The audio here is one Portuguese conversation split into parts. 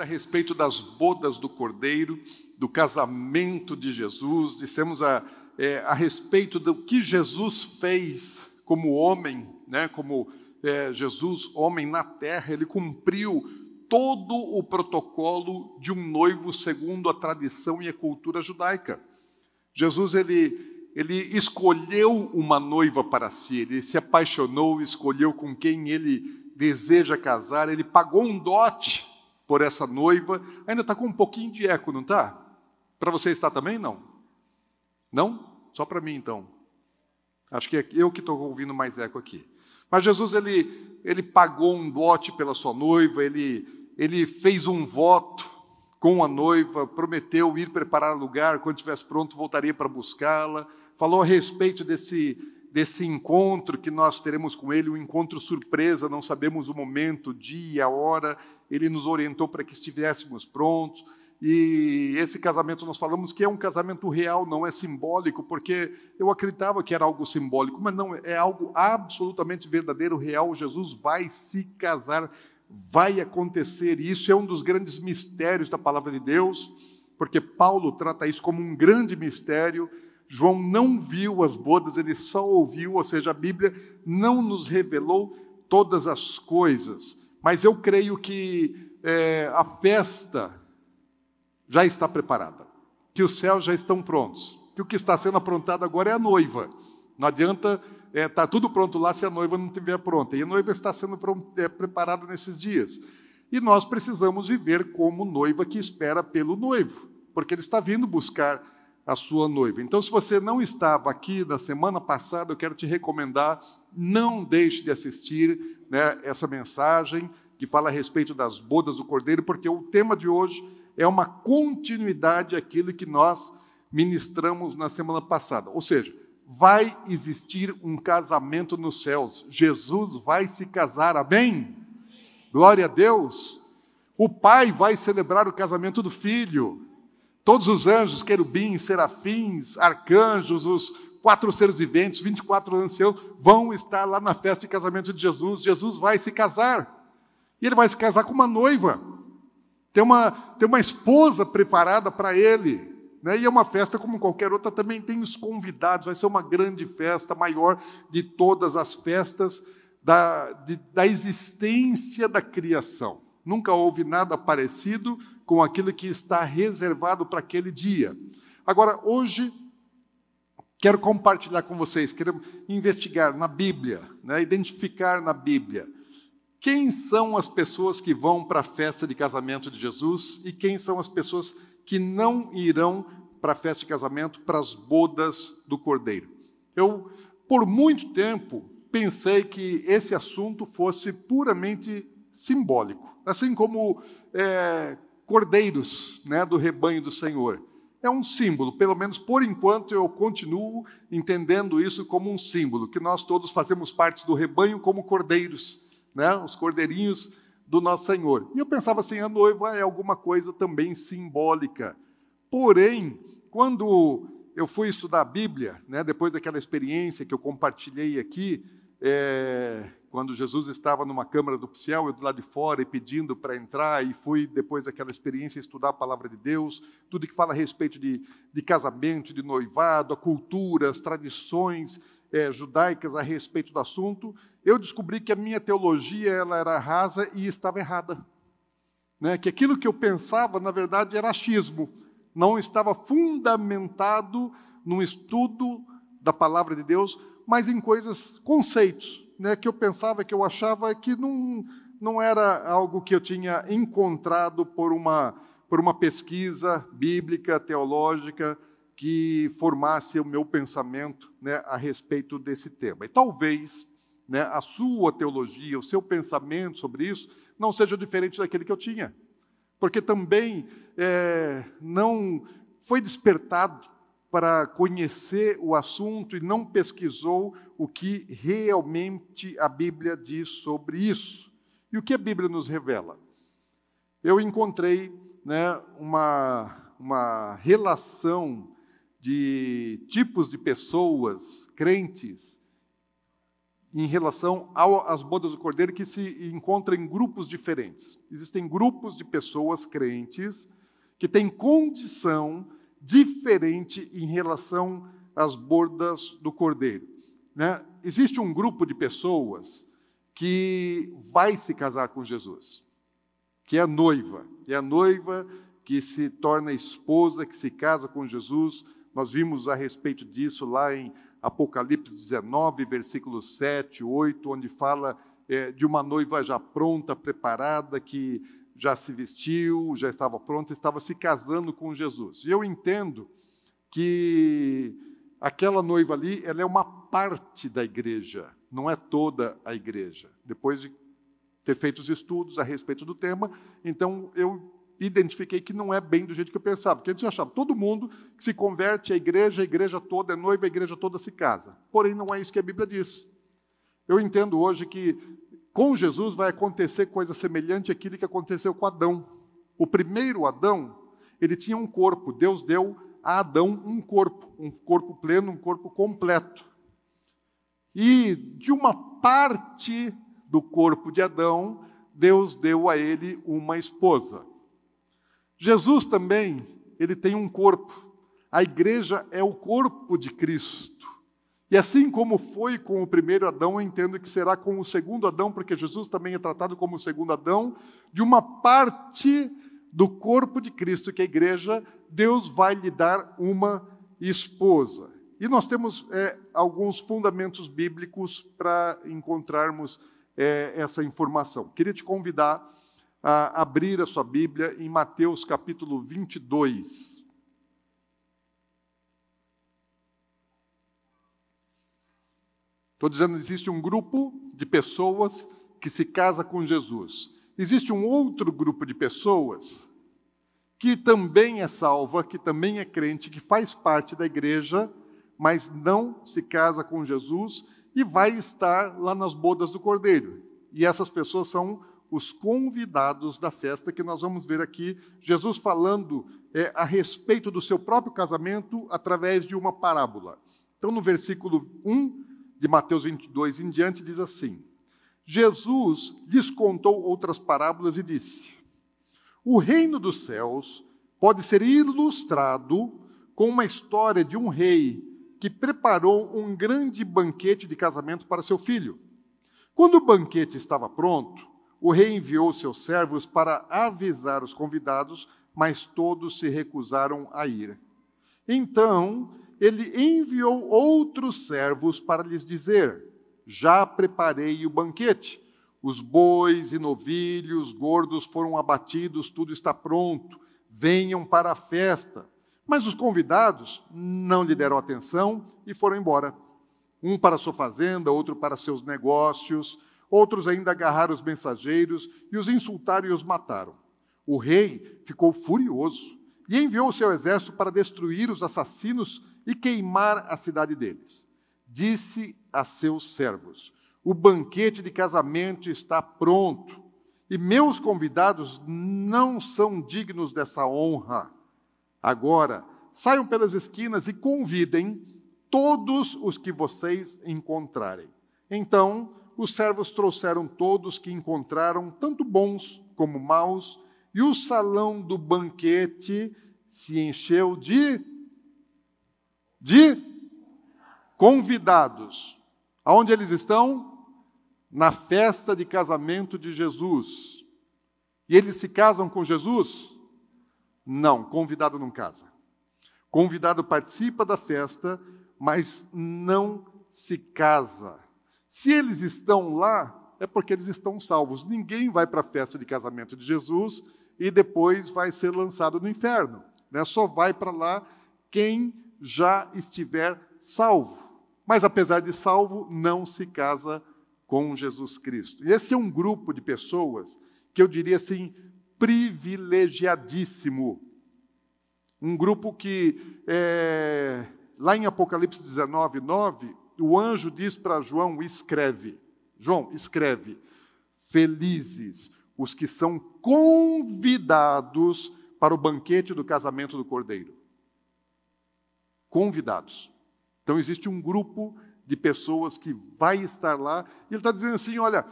a respeito das bodas do Cordeiro, do casamento de Jesus, dissemos a, é, a respeito do que Jesus fez como homem, né, como é, Jesus, homem na terra, ele cumpriu todo o protocolo de um noivo segundo a tradição e a cultura judaica. Jesus ele, ele escolheu uma noiva para si, ele se apaixonou, escolheu com quem ele deseja casar, ele pagou um dote por essa noiva. Ainda está com um pouquinho de eco, não está? Para você está também? Não. Não? Só para mim, então. Acho que é eu que estou ouvindo mais eco aqui. Mas Jesus, ele, ele pagou um dote pela sua noiva, ele, ele fez um voto com a noiva, prometeu ir preparar lugar, quando estivesse pronto voltaria para buscá-la, falou a respeito desse desse encontro que nós teremos com Ele, um encontro surpresa, não sabemos o momento, dia, hora, Ele nos orientou para que estivéssemos prontos. E esse casamento nós falamos que é um casamento real, não é simbólico, porque eu acreditava que era algo simbólico, mas não, é algo absolutamente verdadeiro, real. Jesus vai se casar, vai acontecer, e isso é um dos grandes mistérios da palavra de Deus, porque Paulo trata isso como um grande mistério João não viu as bodas, ele só ouviu, ou seja, a Bíblia não nos revelou todas as coisas. Mas eu creio que é, a festa já está preparada, que os céus já estão prontos, que o que está sendo aprontado agora é a noiva. Não adianta estar é, tá tudo pronto lá se a noiva não estiver pronta. E a noiva está sendo é, preparada nesses dias. E nós precisamos viver como noiva que espera pelo noivo, porque ele está vindo buscar a sua noiva. Então, se você não estava aqui na semana passada, eu quero te recomendar, não deixe de assistir né, essa mensagem que fala a respeito das bodas do Cordeiro, porque o tema de hoje é uma continuidade àquilo que nós ministramos na semana passada. Ou seja, vai existir um casamento nos céus. Jesus vai se casar, amém? Glória a Deus. O pai vai celebrar o casamento do filho. Todos os anjos, querubins, serafins, arcanjos, os quatro seres viventes, 24 anciãos, vão estar lá na festa de casamento de Jesus. Jesus vai se casar. E ele vai se casar com uma noiva. Tem uma, tem uma esposa preparada para ele. Né? E é uma festa como qualquer outra, também tem os convidados. Vai ser uma grande festa, maior de todas as festas da, de, da existência da criação. Nunca houve nada parecido com aquilo que está reservado para aquele dia. Agora, hoje, quero compartilhar com vocês, quero investigar na Bíblia, né, identificar na Bíblia quem são as pessoas que vão para a festa de casamento de Jesus e quem são as pessoas que não irão para a festa de casamento, para as bodas do Cordeiro. Eu, por muito tempo, pensei que esse assunto fosse puramente simbólico assim como é, cordeiros né, do rebanho do Senhor. É um símbolo, pelo menos por enquanto eu continuo entendendo isso como um símbolo, que nós todos fazemos parte do rebanho como cordeiros, né, os cordeirinhos do nosso Senhor. E eu pensava assim, a noiva é alguma coisa também simbólica. Porém, quando eu fui estudar a Bíblia, né, depois daquela experiência que eu compartilhei aqui, é, quando Jesus estava numa câmara do céu, eu do lado de fora e pedindo para entrar, e fui, depois daquela experiência, estudar a palavra de Deus, tudo que fala a respeito de, de casamento, de noivado, a cultura, as tradições é, judaicas a respeito do assunto, eu descobri que a minha teologia ela era rasa e estava errada. Né? Que aquilo que eu pensava, na verdade, era achismo, não estava fundamentado num estudo da palavra de Deus, mas em coisas, conceitos, né, que eu pensava, que eu achava que não, não era algo que eu tinha encontrado por uma, por uma pesquisa bíblica, teológica, que formasse o meu pensamento né, a respeito desse tema. E talvez né, a sua teologia, o seu pensamento sobre isso, não seja diferente daquele que eu tinha. porque também é, não foi despertado para conhecer o assunto e não pesquisou o que realmente a Bíblia diz sobre isso. E o que a Bíblia nos revela? Eu encontrei né, uma, uma relação de tipos de pessoas crentes em relação às bodas do Cordeiro que se encontram em grupos diferentes. Existem grupos de pessoas crentes que têm condição diferente em relação às bodas do Cordeiro. Né? Existe um grupo de pessoas que vai se casar com Jesus, que é a noiva, é a noiva que se torna esposa, que se casa com Jesus. Nós vimos a respeito disso lá em Apocalipse 19, versículos 7, 8, onde fala é, de uma noiva já pronta, preparada, que já se vestiu, já estava pronta, estava se casando com Jesus. E eu entendo que aquela noiva ali, ela é uma parte da igreja, não é toda a igreja. Depois de ter feito os estudos a respeito do tema, então eu identifiquei que não é bem do jeito que eu pensava, porque antes eu achava todo mundo que se converte à igreja, a igreja toda é noiva, a igreja toda se casa. Porém, não é isso que a Bíblia diz. Eu entendo hoje que com Jesus vai acontecer coisa semelhante àquilo que aconteceu com Adão. O primeiro Adão, ele tinha um corpo. Deus deu a Adão um corpo, um corpo pleno, um corpo completo. E de uma parte do corpo de Adão, Deus deu a ele uma esposa. Jesus também, ele tem um corpo. A igreja é o corpo de Cristo. E assim como foi com o primeiro Adão, eu entendo que será com o segundo Adão, porque Jesus também é tratado como o segundo Adão, de uma parte do corpo de Cristo, que é a igreja, Deus vai lhe dar uma esposa. E nós temos é, alguns fundamentos bíblicos para encontrarmos é, essa informação. Queria te convidar a abrir a sua Bíblia em Mateus capítulo 22. Estou dizendo, existe um grupo de pessoas que se casa com Jesus. Existe um outro grupo de pessoas que também é salva, que também é crente, que faz parte da igreja, mas não se casa com Jesus e vai estar lá nas bodas do Cordeiro. E essas pessoas são os convidados da festa que nós vamos ver aqui, Jesus falando é, a respeito do seu próprio casamento através de uma parábola. Então, no versículo 1, de Mateus 22 em diante, diz assim: Jesus lhes contou outras parábolas e disse: O reino dos céus pode ser ilustrado com uma história de um rei que preparou um grande banquete de casamento para seu filho. Quando o banquete estava pronto, o rei enviou seus servos para avisar os convidados, mas todos se recusaram a ir. Então ele enviou outros servos para lhes dizer: Já preparei o banquete. Os bois e novilhos gordos foram abatidos, tudo está pronto. Venham para a festa. Mas os convidados não lhe deram atenção e foram embora. Um para sua fazenda, outro para seus negócios. Outros ainda agarraram os mensageiros e os insultaram e os mataram. O rei ficou furioso e enviou seu exército para destruir os assassinos e queimar a cidade deles. Disse a seus servos: O banquete de casamento está pronto, e meus convidados não são dignos dessa honra. Agora, saiam pelas esquinas e convidem todos os que vocês encontrarem. Então, os servos trouxeram todos que encontraram, tanto bons como maus, e o salão do banquete se encheu de de convidados. Aonde eles estão? Na festa de casamento de Jesus. E eles se casam com Jesus? Não, convidado não casa. Convidado participa da festa, mas não se casa. Se eles estão lá, é porque eles estão salvos. Ninguém vai para a festa de casamento de Jesus e depois vai ser lançado no inferno. Né? Só vai para lá quem já estiver salvo. Mas, apesar de salvo, não se casa com Jesus Cristo. E esse é um grupo de pessoas que eu diria assim, privilegiadíssimo. Um grupo que, é, lá em Apocalipse 19, 9, o anjo diz para João: escreve. João, escreve. Felizes os que são convidados para o banquete do casamento do cordeiro. Convidados. Então, existe um grupo de pessoas que vai estar lá, e ele está dizendo assim: olha,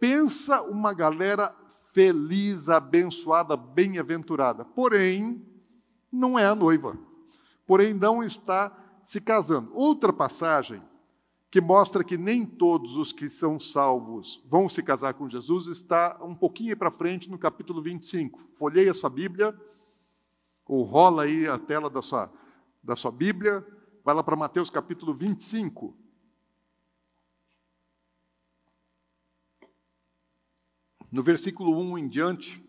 pensa uma galera feliz, abençoada, bem-aventurada. Porém, não é a noiva. Porém, não está se casando. Outra passagem que mostra que nem todos os que são salvos vão se casar com Jesus está um pouquinho para frente no capítulo 25. Folhei essa Bíblia, ou rola aí a tela da sua, da sua Bíblia, vai lá para Mateus capítulo 25. No versículo 1 em diante,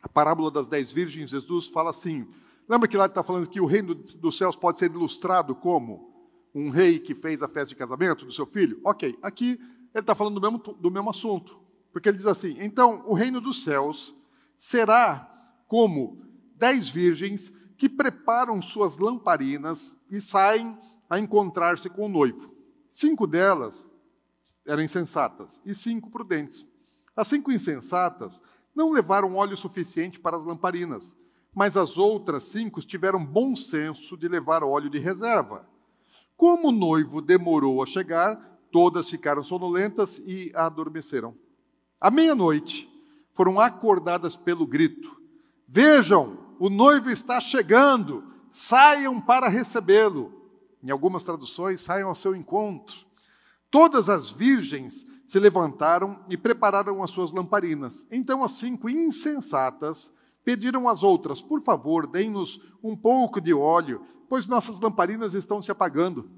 a parábola das dez virgens, Jesus fala assim: lembra que lá está falando que o reino dos céus pode ser ilustrado como um rei que fez a festa de casamento do seu filho? Ok, aqui ele está falando do mesmo, do mesmo assunto, porque ele diz assim: então o reino dos céus será como dez virgens que preparam suas lamparinas e saem a encontrar-se com o noivo. Cinco delas eram insensatas e cinco prudentes. As cinco insensatas não levaram óleo suficiente para as lamparinas, mas as outras cinco tiveram bom senso de levar óleo de reserva. Como o noivo demorou a chegar, todas ficaram sonolentas e adormeceram. À meia-noite, foram acordadas pelo grito: Vejam, o noivo está chegando, saiam para recebê-lo. Em algumas traduções, saiam ao seu encontro. Todas as virgens se levantaram e prepararam as suas lamparinas. Então as cinco insensatas pediram às outras: Por favor, deem-nos um pouco de óleo, pois nossas lamparinas estão se apagando.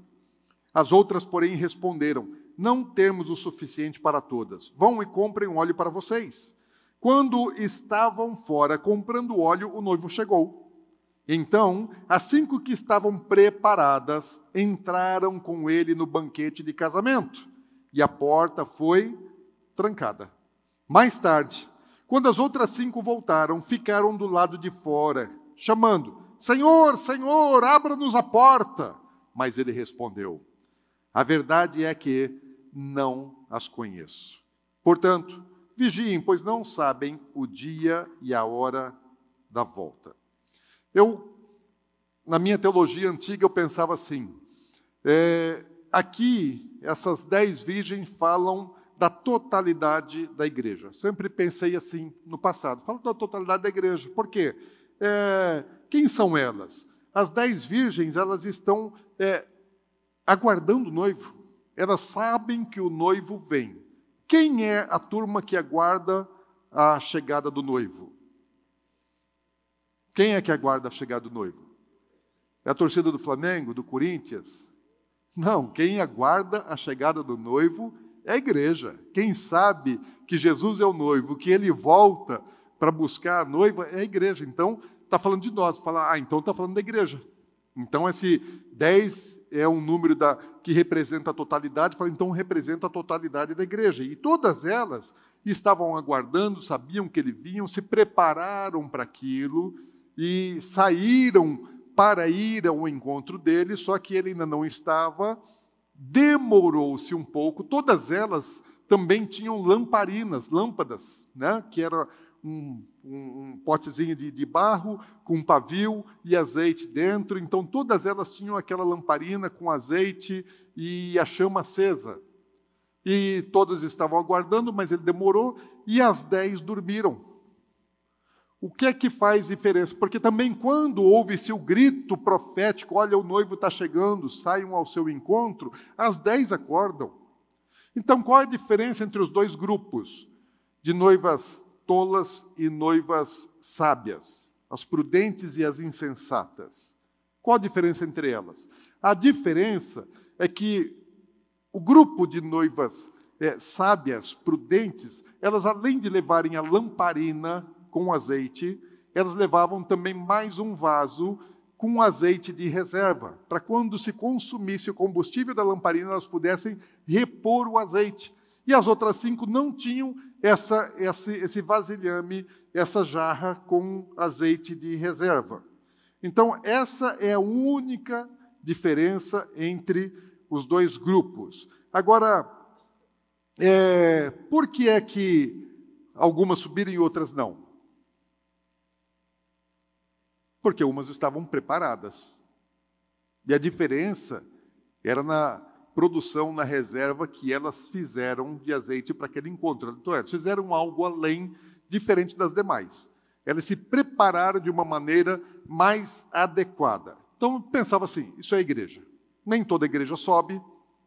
As outras, porém, responderam: Não temos o suficiente para todas. Vão e comprem óleo para vocês. Quando estavam fora comprando óleo, o noivo chegou. Então, as cinco que estavam preparadas entraram com ele no banquete de casamento e a porta foi trancada. Mais tarde, quando as outras cinco voltaram, ficaram do lado de fora, chamando: Senhor, Senhor, abra-nos a porta. Mas ele respondeu: A verdade é que não as conheço. Portanto, vigiem, pois não sabem o dia e a hora da volta. Eu, na minha teologia antiga, eu pensava assim: é, aqui, essas dez virgens falam da totalidade da igreja. Sempre pensei assim no passado. Fala da totalidade da igreja. Por quê? É, quem são elas? As dez virgens, elas estão é, aguardando o noivo. Elas sabem que o noivo vem. Quem é a turma que aguarda a chegada do noivo? Quem é que aguarda a chegada do noivo? É a torcida do Flamengo, do Corinthians? Não, quem aguarda a chegada do noivo é a igreja. Quem sabe que Jesus é o noivo, que ele volta para buscar a noiva é a igreja. Então, está falando de nós. Fala, ah, então está falando da igreja. Então, esse 10 é um número da, que representa a totalidade, fala, então representa a totalidade da igreja. E todas elas estavam aguardando, sabiam que ele vinha, se prepararam para aquilo e saíram para ir ao encontro dele, só que ele ainda não estava, demorou-se um pouco. Todas elas também tinham lamparinas, lâmpadas, né? que era um, um, um potezinho de, de, barro com um pavio e azeite dentro. Então, todas elas tinham aquela lamparina com azeite e a chama acesa. E todos estavam aguardando, mas ele demorou, e as dez dormiram. O que é que faz diferença? Porque também quando ouve-se o grito profético, olha, o noivo está chegando, saiam ao seu encontro, as dez acordam. Então, qual é a diferença entre os dois grupos de noivas tolas e noivas sábias, as prudentes e as insensatas? Qual a diferença entre elas? A diferença é que o grupo de noivas é, sábias, prudentes, elas além de levarem a lamparina com azeite, elas levavam também mais um vaso com azeite de reserva, para quando se consumisse o combustível da lamparina, elas pudessem repor o azeite. E as outras cinco não tinham essa, esse, esse vasilhame, essa jarra com azeite de reserva. Então, essa é a única diferença entre os dois grupos. Agora, é, por que é que algumas subiram e outras não? Porque umas estavam preparadas. E a diferença era na produção, na reserva que elas fizeram de azeite para aquele encontro. Então, elas fizeram algo além, diferente das demais. Elas se prepararam de uma maneira mais adequada. Então, pensava assim: isso é igreja. Nem toda igreja sobe,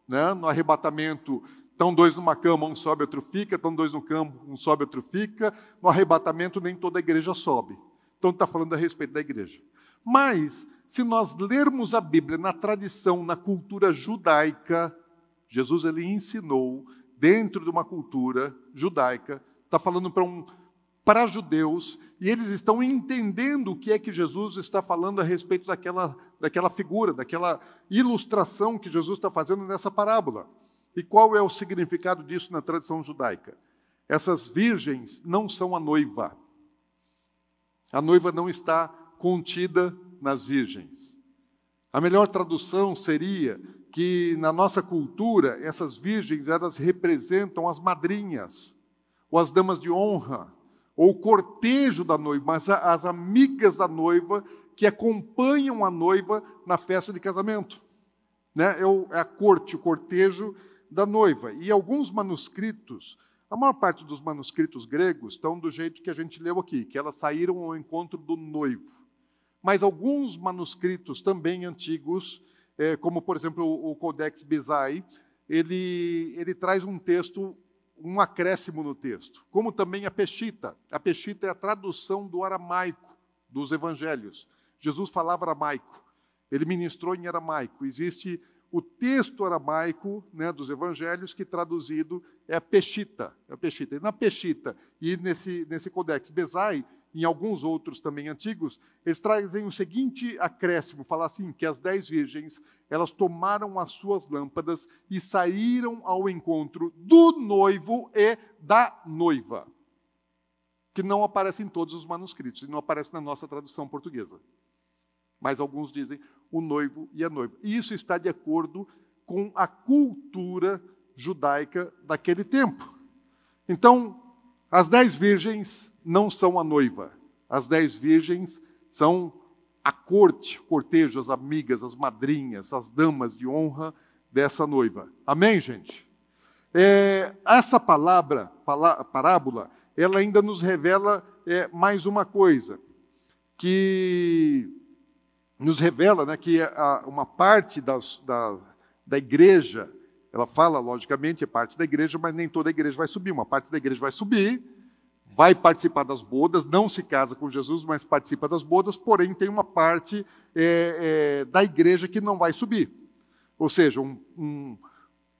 né? no arrebatamento Estão dois numa cama, um sobe, outro fica. Estão dois no campo, um sobe, outro fica. No arrebatamento, nem toda igreja sobe. Então, está falando a respeito da igreja. Mas, se nós lermos a Bíblia na tradição, na cultura judaica, Jesus ele ensinou dentro de uma cultura judaica, está falando para um para judeus, e eles estão entendendo o que é que Jesus está falando a respeito daquela, daquela figura, daquela ilustração que Jesus está fazendo nessa parábola. E qual é o significado disso na tradição judaica? Essas virgens não são a noiva. A noiva não está contida nas virgens. A melhor tradução seria que na nossa cultura essas virgens elas representam as madrinhas ou as damas de honra ou o cortejo da noiva, mas as amigas da noiva que acompanham a noiva na festa de casamento. Né? É, é a corte, o cortejo da noiva. E alguns manuscritos, a maior parte dos manuscritos gregos estão do jeito que a gente leu aqui, que elas saíram ao encontro do noivo. Mas alguns manuscritos também antigos, é, como por exemplo o Codex Bizai, ele, ele traz um texto um acréscimo no texto, como também a Peshita. A Peshita é a tradução do aramaico dos evangelhos. Jesus falava aramaico, ele ministrou em aramaico. Existe o texto aramaico né, dos evangelhos que traduzido é a Peshita. É a Peshita. E na Peshita e nesse, nesse Codex Bezai, em alguns outros também antigos, eles trazem o seguinte acréscimo, falar assim, que as dez virgens, elas tomaram as suas lâmpadas e saíram ao encontro do noivo e da noiva, que não aparece em todos os manuscritos, e não aparece na nossa tradução portuguesa. Mas alguns dizem o noivo e a noiva. E isso está de acordo com a cultura judaica daquele tempo. Então, as dez virgens não são a noiva. As dez virgens são a corte, cortejo, as amigas, as madrinhas, as damas de honra dessa noiva. Amém, gente? É, essa palavra, parábola, ela ainda nos revela é, mais uma coisa, que nos revela né, que a, uma parte das, da, da igreja, ela fala, logicamente, é parte da igreja, mas nem toda a igreja vai subir. Uma parte da igreja vai subir, vai participar das bodas, não se casa com Jesus, mas participa das bodas, porém tem uma parte é, é, da igreja que não vai subir. Ou seja, um, um,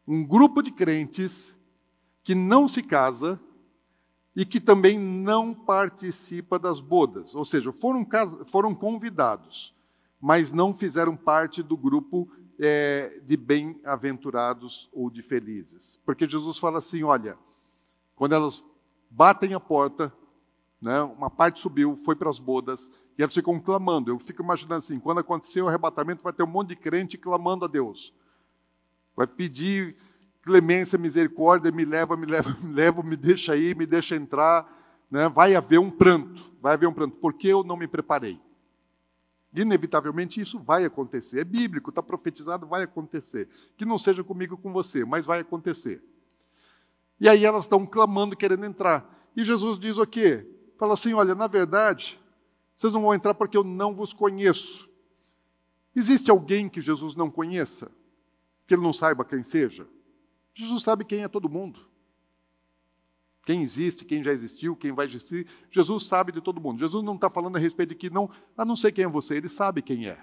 um grupo de crentes que não se casa e que também não participa das bodas. Ou seja, foram, foram convidados, mas não fizeram parte do grupo é, de bem-aventurados ou de felizes. Porque Jesus fala assim: olha, quando elas batem a porta, né, uma parte subiu, foi para as bodas, e eles ficam clamando. Eu fico imaginando assim: quando acontecer o arrebatamento, vai ter um monte de crente clamando a Deus. Vai pedir clemência, misericórdia, me leva, me leva, me leva, me deixa aí, me deixa entrar. Né? Vai haver um pranto, vai haver um pranto, porque eu não me preparei. Inevitavelmente isso vai acontecer. É bíblico, está profetizado, vai acontecer. Que não seja comigo com você, mas vai acontecer. E aí elas estão clamando, querendo entrar. E Jesus diz o quê? Fala assim: olha, na verdade, vocês não vão entrar porque eu não vos conheço. Existe alguém que Jesus não conheça? Que ele não saiba quem seja? Jesus sabe quem é todo mundo. Quem existe, quem já existiu, quem vai existir. Jesus sabe de todo mundo. Jesus não está falando a respeito de que não, a não sei quem é você, ele sabe quem é.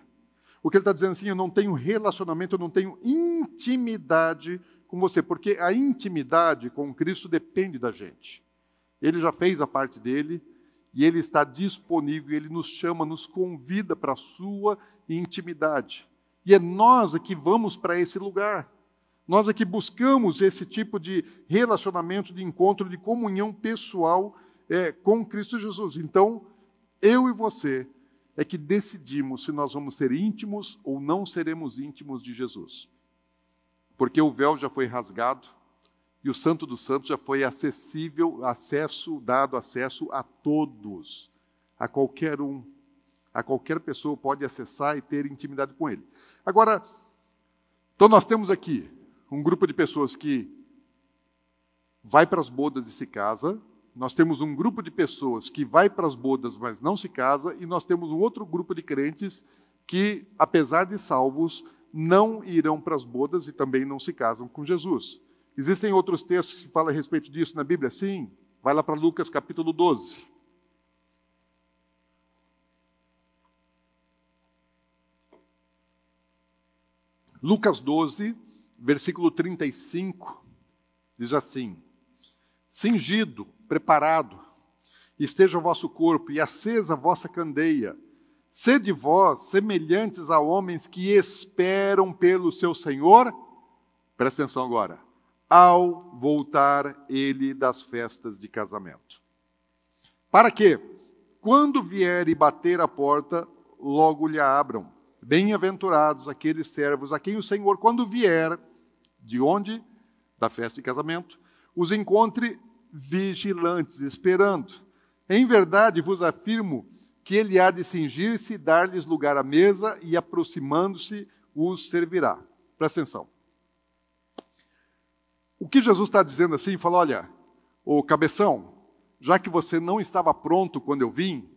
O que ele está dizendo assim, eu não tenho relacionamento, eu não tenho intimidade com você, porque a intimidade com Cristo depende da gente. Ele já fez a parte dele e ele está disponível, ele nos chama, nos convida para a sua intimidade. E é nós que vamos para esse lugar. Nós aqui buscamos esse tipo de relacionamento, de encontro, de comunhão pessoal é, com Cristo Jesus. Então, eu e você é que decidimos se nós vamos ser íntimos ou não seremos íntimos de Jesus. Porque o véu já foi rasgado e o Santo dos Santos já foi acessível, acesso, dado acesso a todos, a qualquer um, a qualquer pessoa pode acessar e ter intimidade com ele. Agora, então nós temos aqui um grupo de pessoas que vai para as bodas e se casa, nós temos um grupo de pessoas que vai para as bodas, mas não se casa, e nós temos um outro grupo de crentes que, apesar de salvos, não irão para as bodas e também não se casam com Jesus. Existem outros textos que falam a respeito disso na Bíblia? Sim. Vai lá para Lucas capítulo 12. Lucas 12, versículo 35, diz assim: Cingido, preparado, esteja o vosso corpo e acesa a vossa candeia. Sede vós semelhantes a homens que esperam pelo seu Senhor. Presta atenção agora. Ao voltar ele das festas de casamento. Para que, quando vier e bater a porta, logo lhe abram. Bem-aventurados aqueles servos a quem o Senhor, quando vier, de onde? Da festa de casamento, os encontre vigilantes, esperando. Em verdade vos afirmo que ele há de cingir-se, dar-lhes lugar à mesa e, aproximando-se, os servirá. Presta atenção. O que Jesus está dizendo assim, fala: olha, ô cabeção, já que você não estava pronto quando eu vim,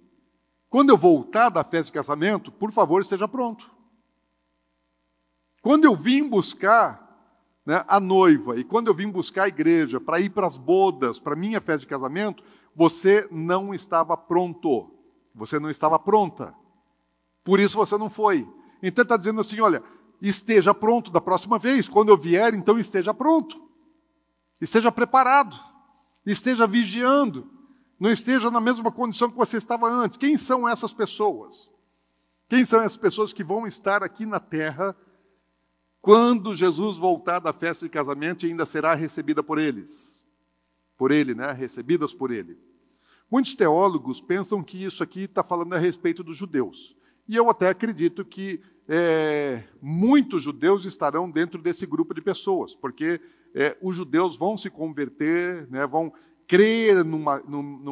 quando eu voltar da festa de casamento, por favor, esteja pronto. Quando eu vim buscar né, a noiva, e quando eu vim buscar a igreja para ir para as bodas, para minha festa de casamento, você não estava pronto, você não estava pronta. Por isso você não foi. Então está dizendo assim: olha, esteja pronto da próxima vez, quando eu vier, então esteja pronto, esteja preparado, esteja vigiando, não esteja na mesma condição que você estava antes. Quem são essas pessoas? Quem são essas pessoas que vão estar aqui na terra? quando Jesus voltar da festa de casamento, ainda será recebida por eles. Por ele, né? Recebidas por ele. Muitos teólogos pensam que isso aqui está falando a respeito dos judeus. E eu até acredito que é, muitos judeus estarão dentro desse grupo de pessoas, porque é, os judeus vão se converter, né, vão crer numa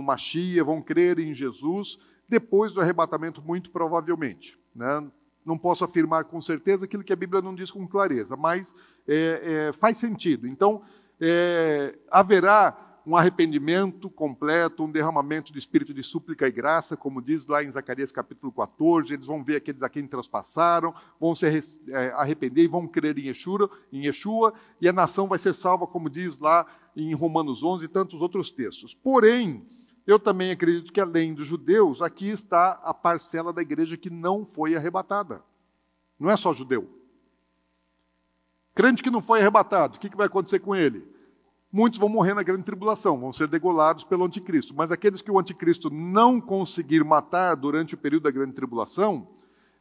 Machia, vão crer em Jesus depois do arrebatamento, muito provavelmente. Né? não posso afirmar com certeza aquilo que a Bíblia não diz com clareza, mas é, é, faz sentido. Então, é, haverá um arrependimento completo, um derramamento de espírito de súplica e graça, como diz lá em Zacarias capítulo 14, eles vão ver aqueles a quem transpassaram, vão se é, arrepender e vão crer em Yeshua, em Yeshua, e a nação vai ser salva, como diz lá em Romanos 11 e tantos outros textos. Porém, eu também acredito que, além dos judeus, aqui está a parcela da igreja que não foi arrebatada. Não é só judeu. Crente que não foi arrebatado, o que vai acontecer com ele? Muitos vão morrer na grande tribulação, vão ser degolados pelo anticristo. Mas aqueles que o anticristo não conseguir matar durante o período da grande tribulação,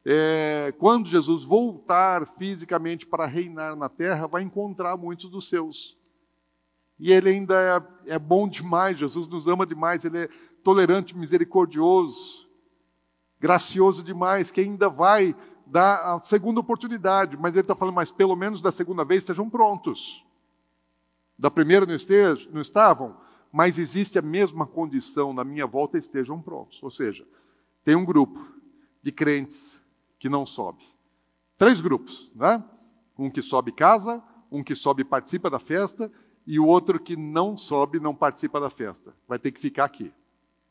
é, quando Jesus voltar fisicamente para reinar na terra, vai encontrar muitos dos seus. E ele ainda é, é, bom demais, Jesus nos ama demais, ele é tolerante, misericordioso, gracioso demais, que ainda vai dar a segunda oportunidade. Mas ele está falando, mas pelo menos da segunda vez estejam prontos. Da primeira não, não estavam, mas existe a mesma condição na minha volta, estejam prontos. Ou seja, tem um grupo de crentes que não sobe. Três grupos, né? Um que sobe casa, um que sobe e participa da festa, e o outro que não sobe, não participa da festa. Vai ter que ficar aqui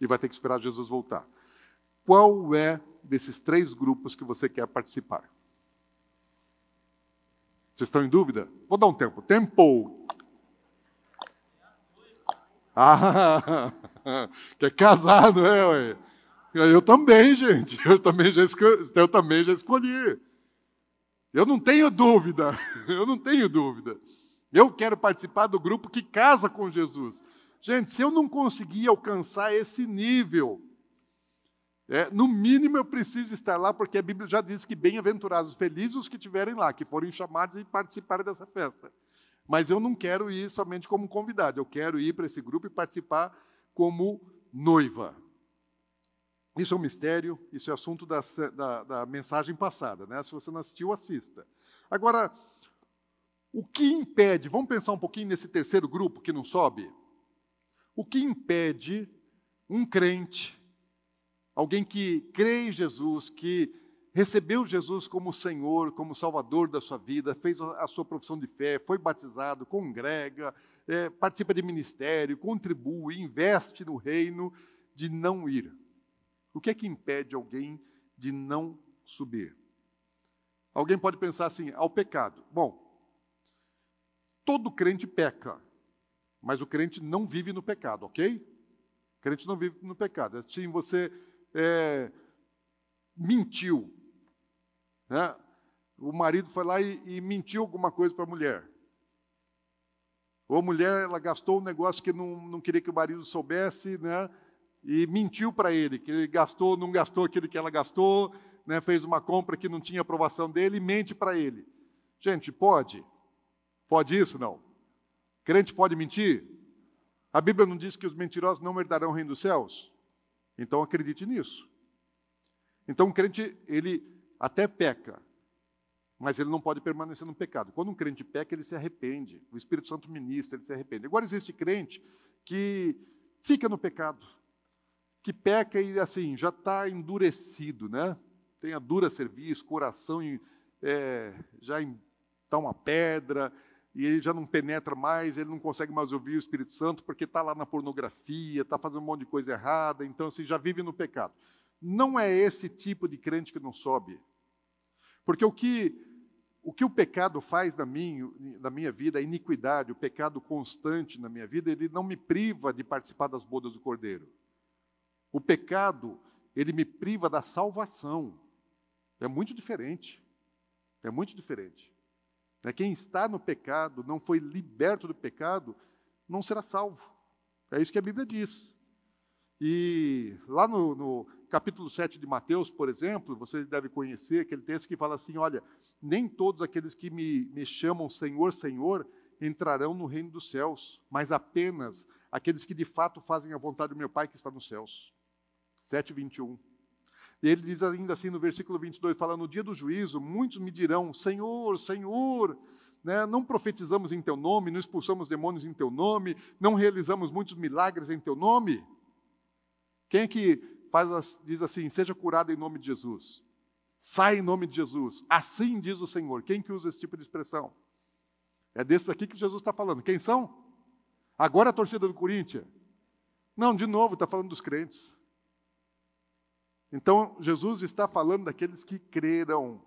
e vai ter que esperar Jesus voltar. Qual é desses três grupos que você quer participar? Vocês estão em dúvida? Vou dar um tempo. Tempo! Ah, que é casado, é, ué. Eu também, gente. Eu também já escolhi. Eu também já escolhi. Eu não tenho dúvida. Eu não tenho dúvida. Eu quero participar do grupo que casa com Jesus. Gente, se eu não conseguir alcançar esse nível, É, no mínimo eu preciso estar lá, porque a Bíblia já diz que bem-aventurados, felizes os que estiverem lá, que forem chamados e participarem dessa festa. Mas eu não quero ir somente como convidado, eu quero ir para esse grupo e participar como noiva. Isso é um mistério, isso é assunto da, da, da mensagem passada, né? Se você não assistiu, assista. Agora, o que impede, vamos pensar um pouquinho nesse terceiro grupo que não sobe? O que impede um crente, alguém que crê em Jesus, que recebeu Jesus como Senhor, como Salvador da sua vida, fez a sua profissão de fé, foi batizado, congrega, é, participa de ministério, contribui, investe no reino, de não ir. O que é que impede alguém de não subir? Alguém pode pensar assim, ao pecado. Bom, todo crente peca, mas o crente não vive no pecado, ok? O crente não vive no pecado. Assim, você é, mentiu, né? O marido foi lá e, e mentiu alguma coisa para a mulher. Ou a mulher ela gastou um negócio que não, não queria que o marido soubesse, né? E mentiu para ele, que ele gastou, não gastou aquilo que ela gastou, né? fez uma compra que não tinha aprovação dele e mente para ele. Gente, pode? Pode isso? Não. Crente pode mentir? A Bíblia não diz que os mentirosos não herdarão o reino dos céus? Então acredite nisso. Então o crente, ele até peca, mas ele não pode permanecer no pecado. Quando um crente peca, ele se arrepende. O Espírito Santo ministra, ele se arrepende. Agora existe crente que fica no pecado, que peca e assim já está endurecido, né? Tem a dura serviço, coração é, já está uma pedra e ele já não penetra mais, ele não consegue mais ouvir o Espírito Santo porque está lá na pornografia, está fazendo um monte de coisa errada, então assim já vive no pecado. Não é esse tipo de crente que não sobe. Porque o que o, que o pecado faz na minha, na minha vida, a iniquidade, o pecado constante na minha vida, ele não me priva de participar das bodas do Cordeiro. O pecado, ele me priva da salvação. É muito diferente. É muito diferente. É, quem está no pecado, não foi liberto do pecado, não será salvo. É isso que a Bíblia diz. E lá no, no, capítulo 7 de Mateus, por exemplo, você deve conhecer aquele texto que fala assim: olha, nem todos aqueles que me, me chamam Senhor, Senhor, entrarão no reino dos céus, mas apenas aqueles que de fato fazem a vontade do meu Pai que está nos céus. 7, 21. E ele diz ainda assim no versículo 22, fala, no dia do juízo, muitos me dirão, Senhor, Senhor, né, não profetizamos em Teu nome, não expulsamos demônios em Teu nome, não realizamos muitos milagres em Teu nome? Quem é que faz, diz assim, seja curado em nome de Jesus? Sai em nome de Jesus. Assim diz o Senhor. Quem que usa esse tipo de expressão? É desses aqui que Jesus está falando. Quem são? Agora a torcida do Corinthians? Não, de novo, está falando dos crentes. Então, Jesus está falando daqueles que creram.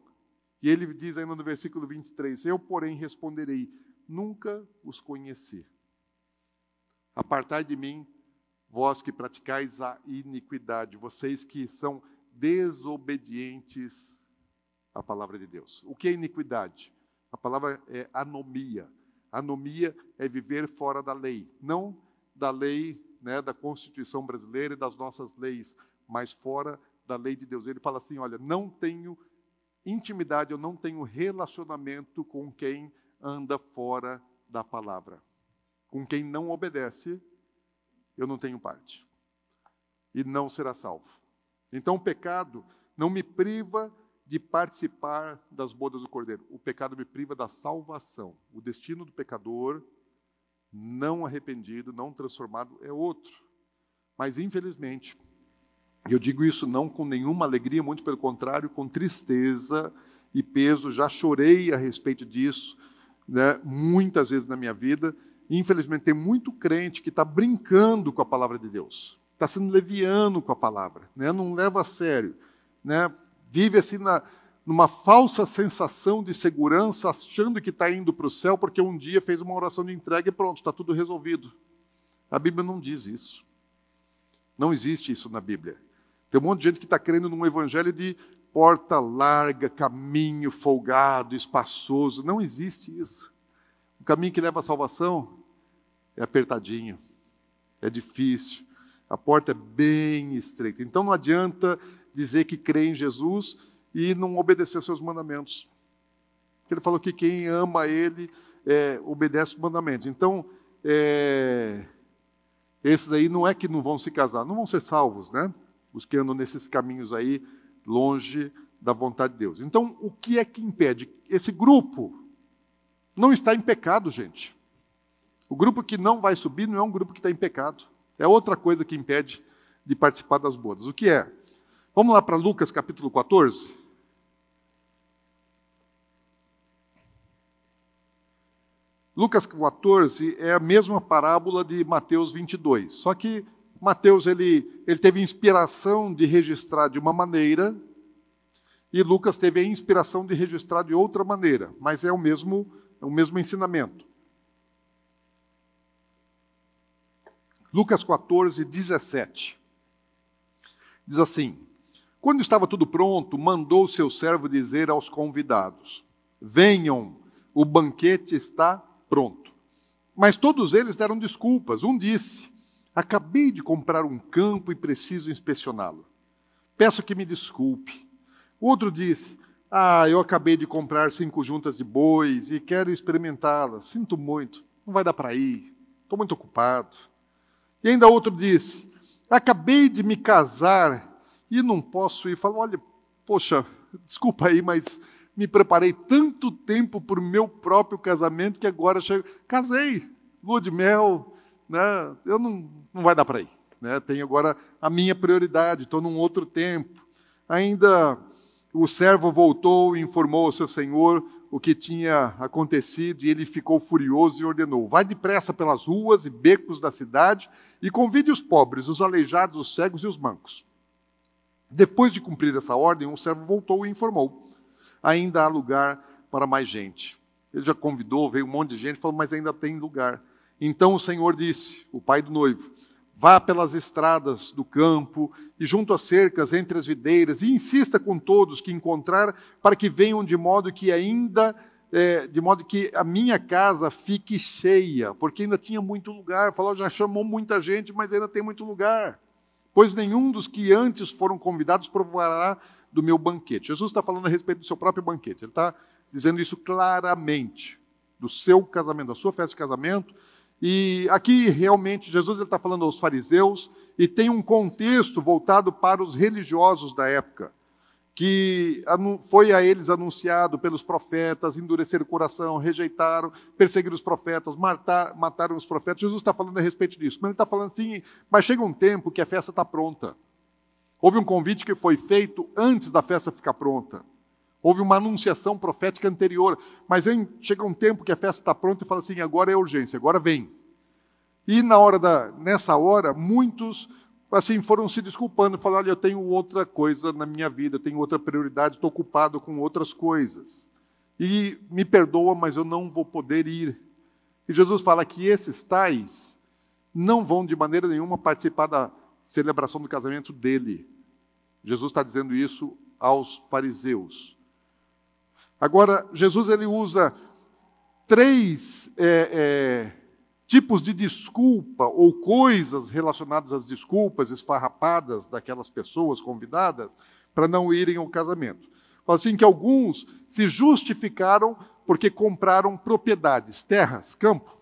E ele diz ainda no versículo 23: Eu, porém, responderei: Nunca os conheci. Apartai de mim, vós que praticais a iniquidade, vocês que são desobedientes à palavra de Deus. O que é iniquidade? A palavra é anomia. Anomia é viver fora da lei, não da lei né, da Constituição brasileira e das nossas leis, mas fora da lei de Deus. Ele fala assim: olha, não tenho intimidade, eu não tenho relacionamento com quem anda fora da palavra. Com quem não obedece, eu não tenho parte. E não será salvo. Então o pecado não me priva de participar das bodas do Cordeiro. O pecado me priva da salvação. O destino do pecador, não arrependido, não transformado, é outro. Mas, infelizmente, eu digo isso não com nenhuma alegria, muito pelo contrário, com tristeza e peso. Já chorei a respeito disso, né, muitas vezes na minha vida. Infelizmente, tem muito crente que está brincando com a palavra de Deus, está sendo leviano com a palavra, né? não leva a sério, né? vive assim na, numa falsa sensação de segurança, achando que está indo para o céu porque um dia fez uma oração de entrega e pronto, está tudo resolvido. A Bíblia não diz isso. Não existe isso na Bíblia. Tem um monte de gente que está crendo num evangelho de porta larga, caminho folgado, espaçoso. Não existe isso. O caminho que leva à salvação é apertadinho, é difícil, A porta é bem estreita. Então não adianta dizer que crê em Jesus e não obedecer seus mandamentos. Ele falou que quem ama Ele é, obedece os mandamentos. Então, é, esses aí não é que não vão se casar, não vão ser salvos, né? Os que andam nesses caminhos aí, longe da vontade de Deus. Então, o que é que impede? Esse grupo não está em pecado, gente. O grupo que não vai subir não é um grupo que está em pecado. É outra coisa que impede de participar das bodas. O que é? Vamos lá para Lucas capítulo 14. Lucas 14 é a mesma parábola de Mateus 22, só que Mateus ele, ele teve inspiração de registrar de uma maneira e Lucas teve a inspiração de registrar de outra maneira, mas é o mesmo, é o mesmo ensinamento. Lucas 14, 17. Diz assim: Quando estava tudo pronto, mandou seu servo dizer aos convidados: Venham, o banquete está pronto. Mas todos eles deram desculpas. Um disse: Acabei de comprar um campo e preciso inspecioná-lo. Peço que me desculpe. O outro disse: Ah, eu acabei de comprar cinco juntas de bois e quero experimentá-las. Sinto muito, não vai dar para ir. Estou muito ocupado. E ainda outro disse: Acabei de me casar e não posso ir. Falou: Olha, poxa, desculpa aí, mas me preparei tanto tempo para o meu próprio casamento que agora chego. Casei, lua de mel, né? eu não, não vai dar para ir. Né? Tenho agora a minha prioridade, estou num outro tempo. Ainda o servo voltou e informou ao seu senhor o que tinha acontecido e ele ficou furioso e ordenou: Vai depressa pelas ruas e becos da cidade e convide os pobres, os aleijados, os cegos e os mancos. Depois de cumprir essa ordem, o servo voltou e informou: Ainda há lugar para mais gente. Ele já convidou, veio um monte de gente, falou: Mas ainda tem lugar. Então o Senhor disse, o pai do noivo: Vá pelas estradas do campo e junto às cercas entre as videiras e insista com todos que encontrar para que venham de modo que ainda é, de modo que a minha casa fique cheia, porque ainda tinha muito lugar. Falou, já chamou muita gente, mas ainda tem muito lugar. Pois nenhum dos que antes foram convidados provará do meu banquete. Jesus está falando a respeito do seu próprio banquete. Ele está dizendo isso claramente, do seu casamento, da sua festa de casamento e aqui realmente Jesus está falando aos fariseus e tem um contexto voltado para os religiosos da época, que foi a eles anunciado pelos profetas, endureceram o coração, rejeitaram, perseguiram os profetas, matar, mataram os profetas. Jesus está falando a respeito disso, mas ele está falando assim, mas chega um tempo que a festa está pronta. Houve um convite que foi feito antes da festa ficar pronta. Houve uma anunciação profética anterior, mas chega um tempo que a festa está pronta e fala assim: agora é urgência, agora vem. E na hora da, nessa hora, muitos assim foram se desculpando, falando: olha, eu tenho outra coisa na minha vida, eu tenho outra prioridade, estou ocupado com outras coisas. E me perdoa, mas eu não vou poder ir. E Jesus fala que esses tais não vão de maneira nenhuma participar da celebração do casamento dele. Jesus está dizendo isso aos fariseus. Agora, Jesus ele usa três é, é, tipos de desculpa ou coisas relacionadas às desculpas esfarrapadas daquelas pessoas convidadas para não irem ao casamento. Fala assim que alguns se justificaram porque compraram propriedades, terras, campo.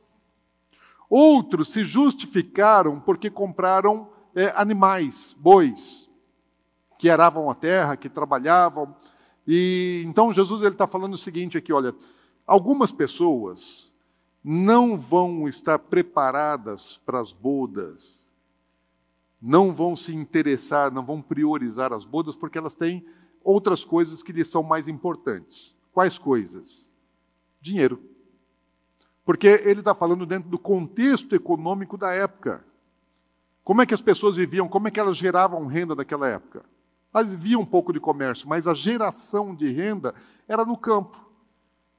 Outros se justificaram porque compraram é, animais, bois, que aravam a terra, que trabalhavam. E então Jesus ele está falando o seguinte aqui, olha, algumas pessoas não vão estar preparadas para as bodas, não vão se interessar, não vão priorizar as bodas porque elas têm outras coisas que lhes são mais importantes. Quais coisas? Dinheiro. Porque ele está falando dentro do contexto econômico da época. Como é que as pessoas viviam, como é que elas geravam renda naquela época? Havia um pouco de comércio, mas a geração de renda era no campo.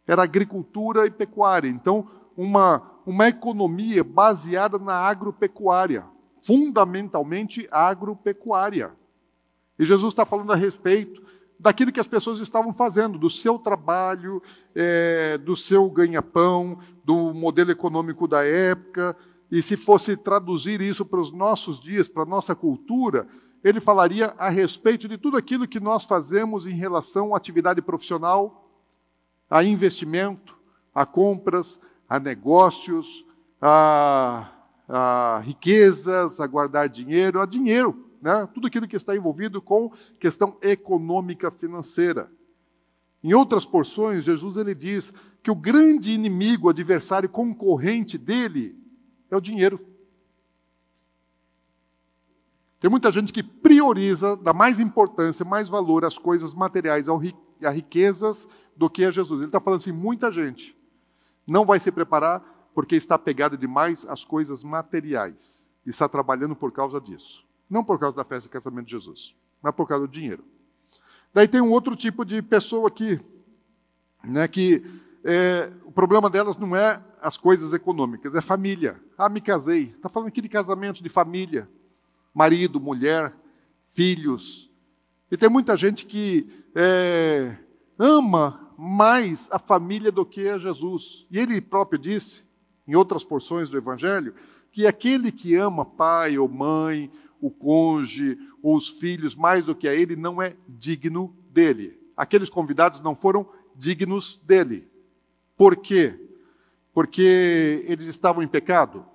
Era agricultura e pecuária. Então, uma, uma economia baseada na agropecuária, fundamentalmente agropecuária. E Jesus está falando a respeito daquilo que as pessoas estavam fazendo, do seu trabalho, é, do seu ganha-pão, do modelo econômico da época. E se fosse traduzir isso para os nossos dias, para a nossa cultura, ele falaria a respeito de tudo aquilo que nós fazemos em relação à atividade profissional, a investimento, a compras, a negócios, a, a riquezas, a guardar dinheiro, a dinheiro, né? tudo aquilo que está envolvido com questão econômica financeira. Em outras porções, Jesus ele diz que o grande inimigo, adversário concorrente dele é o dinheiro. Tem muita gente que prioriza, dá mais importância, mais valor às coisas materiais, a riquezas, do que a Jesus. Ele está falando assim: muita gente não vai se preparar porque está pegada demais às coisas materiais. E está trabalhando por causa disso. Não por causa da festa de casamento de Jesus, mas por causa do dinheiro. Daí tem um outro tipo de pessoa aqui, né, que é, o problema delas não é as coisas econômicas, é família. Ah, me casei. Está falando aqui de casamento, de família. Marido, mulher, filhos. E tem muita gente que é, ama mais a família do que a Jesus. E ele próprio disse, em outras porções do Evangelho, que aquele que ama pai ou mãe, o cônjuge ou os filhos mais do que a ele não é digno dele. Aqueles convidados não foram dignos dele. Por quê? Porque eles estavam em pecado?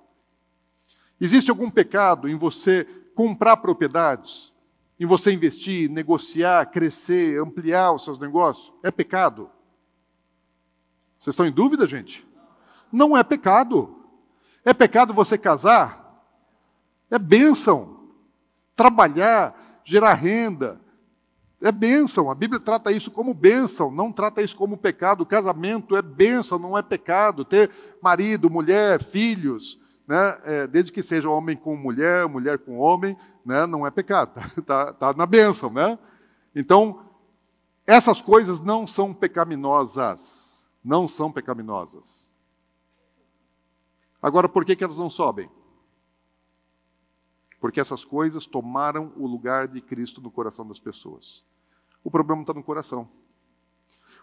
Existe algum pecado em você comprar propriedades, em você investir, negociar, crescer, ampliar os seus negócios? É pecado? Vocês estão em dúvida, gente? Não é pecado. É pecado você casar? É bênção. Trabalhar, gerar renda, é bênção, a Bíblia trata isso como bênção, não trata isso como pecado. Casamento é bênção, não é pecado. Ter marido, mulher, filhos, né? É, desde que seja homem com mulher, mulher com homem, né? não é pecado, está tá na bênção. Né? Então, essas coisas não são pecaminosas, não são pecaminosas. Agora, por que, que elas não sobem? Porque essas coisas tomaram o lugar de Cristo no coração das pessoas. O problema está no coração.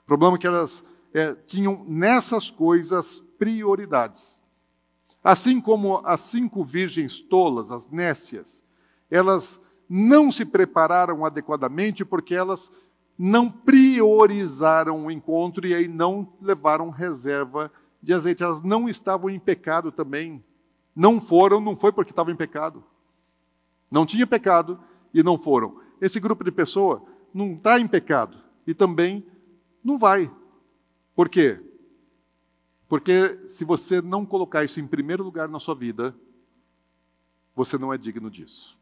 O problema é que elas é, tinham nessas coisas prioridades. Assim como as cinco virgens tolas, as nécias, elas não se prepararam adequadamente porque elas não priorizaram o encontro e aí não levaram reserva de azeite. Elas não estavam em pecado também. Não foram, não foi porque estavam em pecado. Não tinha pecado e não foram. Esse grupo de pessoa não está em pecado e também não vai. Por quê? Porque se você não colocar isso em primeiro lugar na sua vida, você não é digno disso.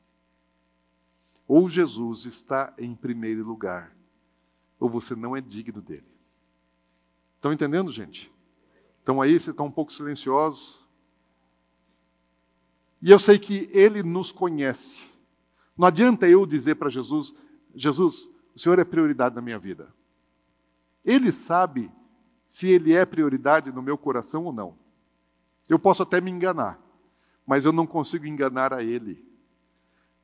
Ou Jesus está em primeiro lugar, ou você não é digno dele. Estão entendendo, gente? Estão aí, vocês estão um pouco silenciosos. E eu sei que ele nos conhece. Não adianta eu dizer para Jesus: Jesus, o Senhor é prioridade na minha vida. Ele sabe se Ele é prioridade no meu coração ou não. Eu posso até me enganar, mas eu não consigo enganar a Ele.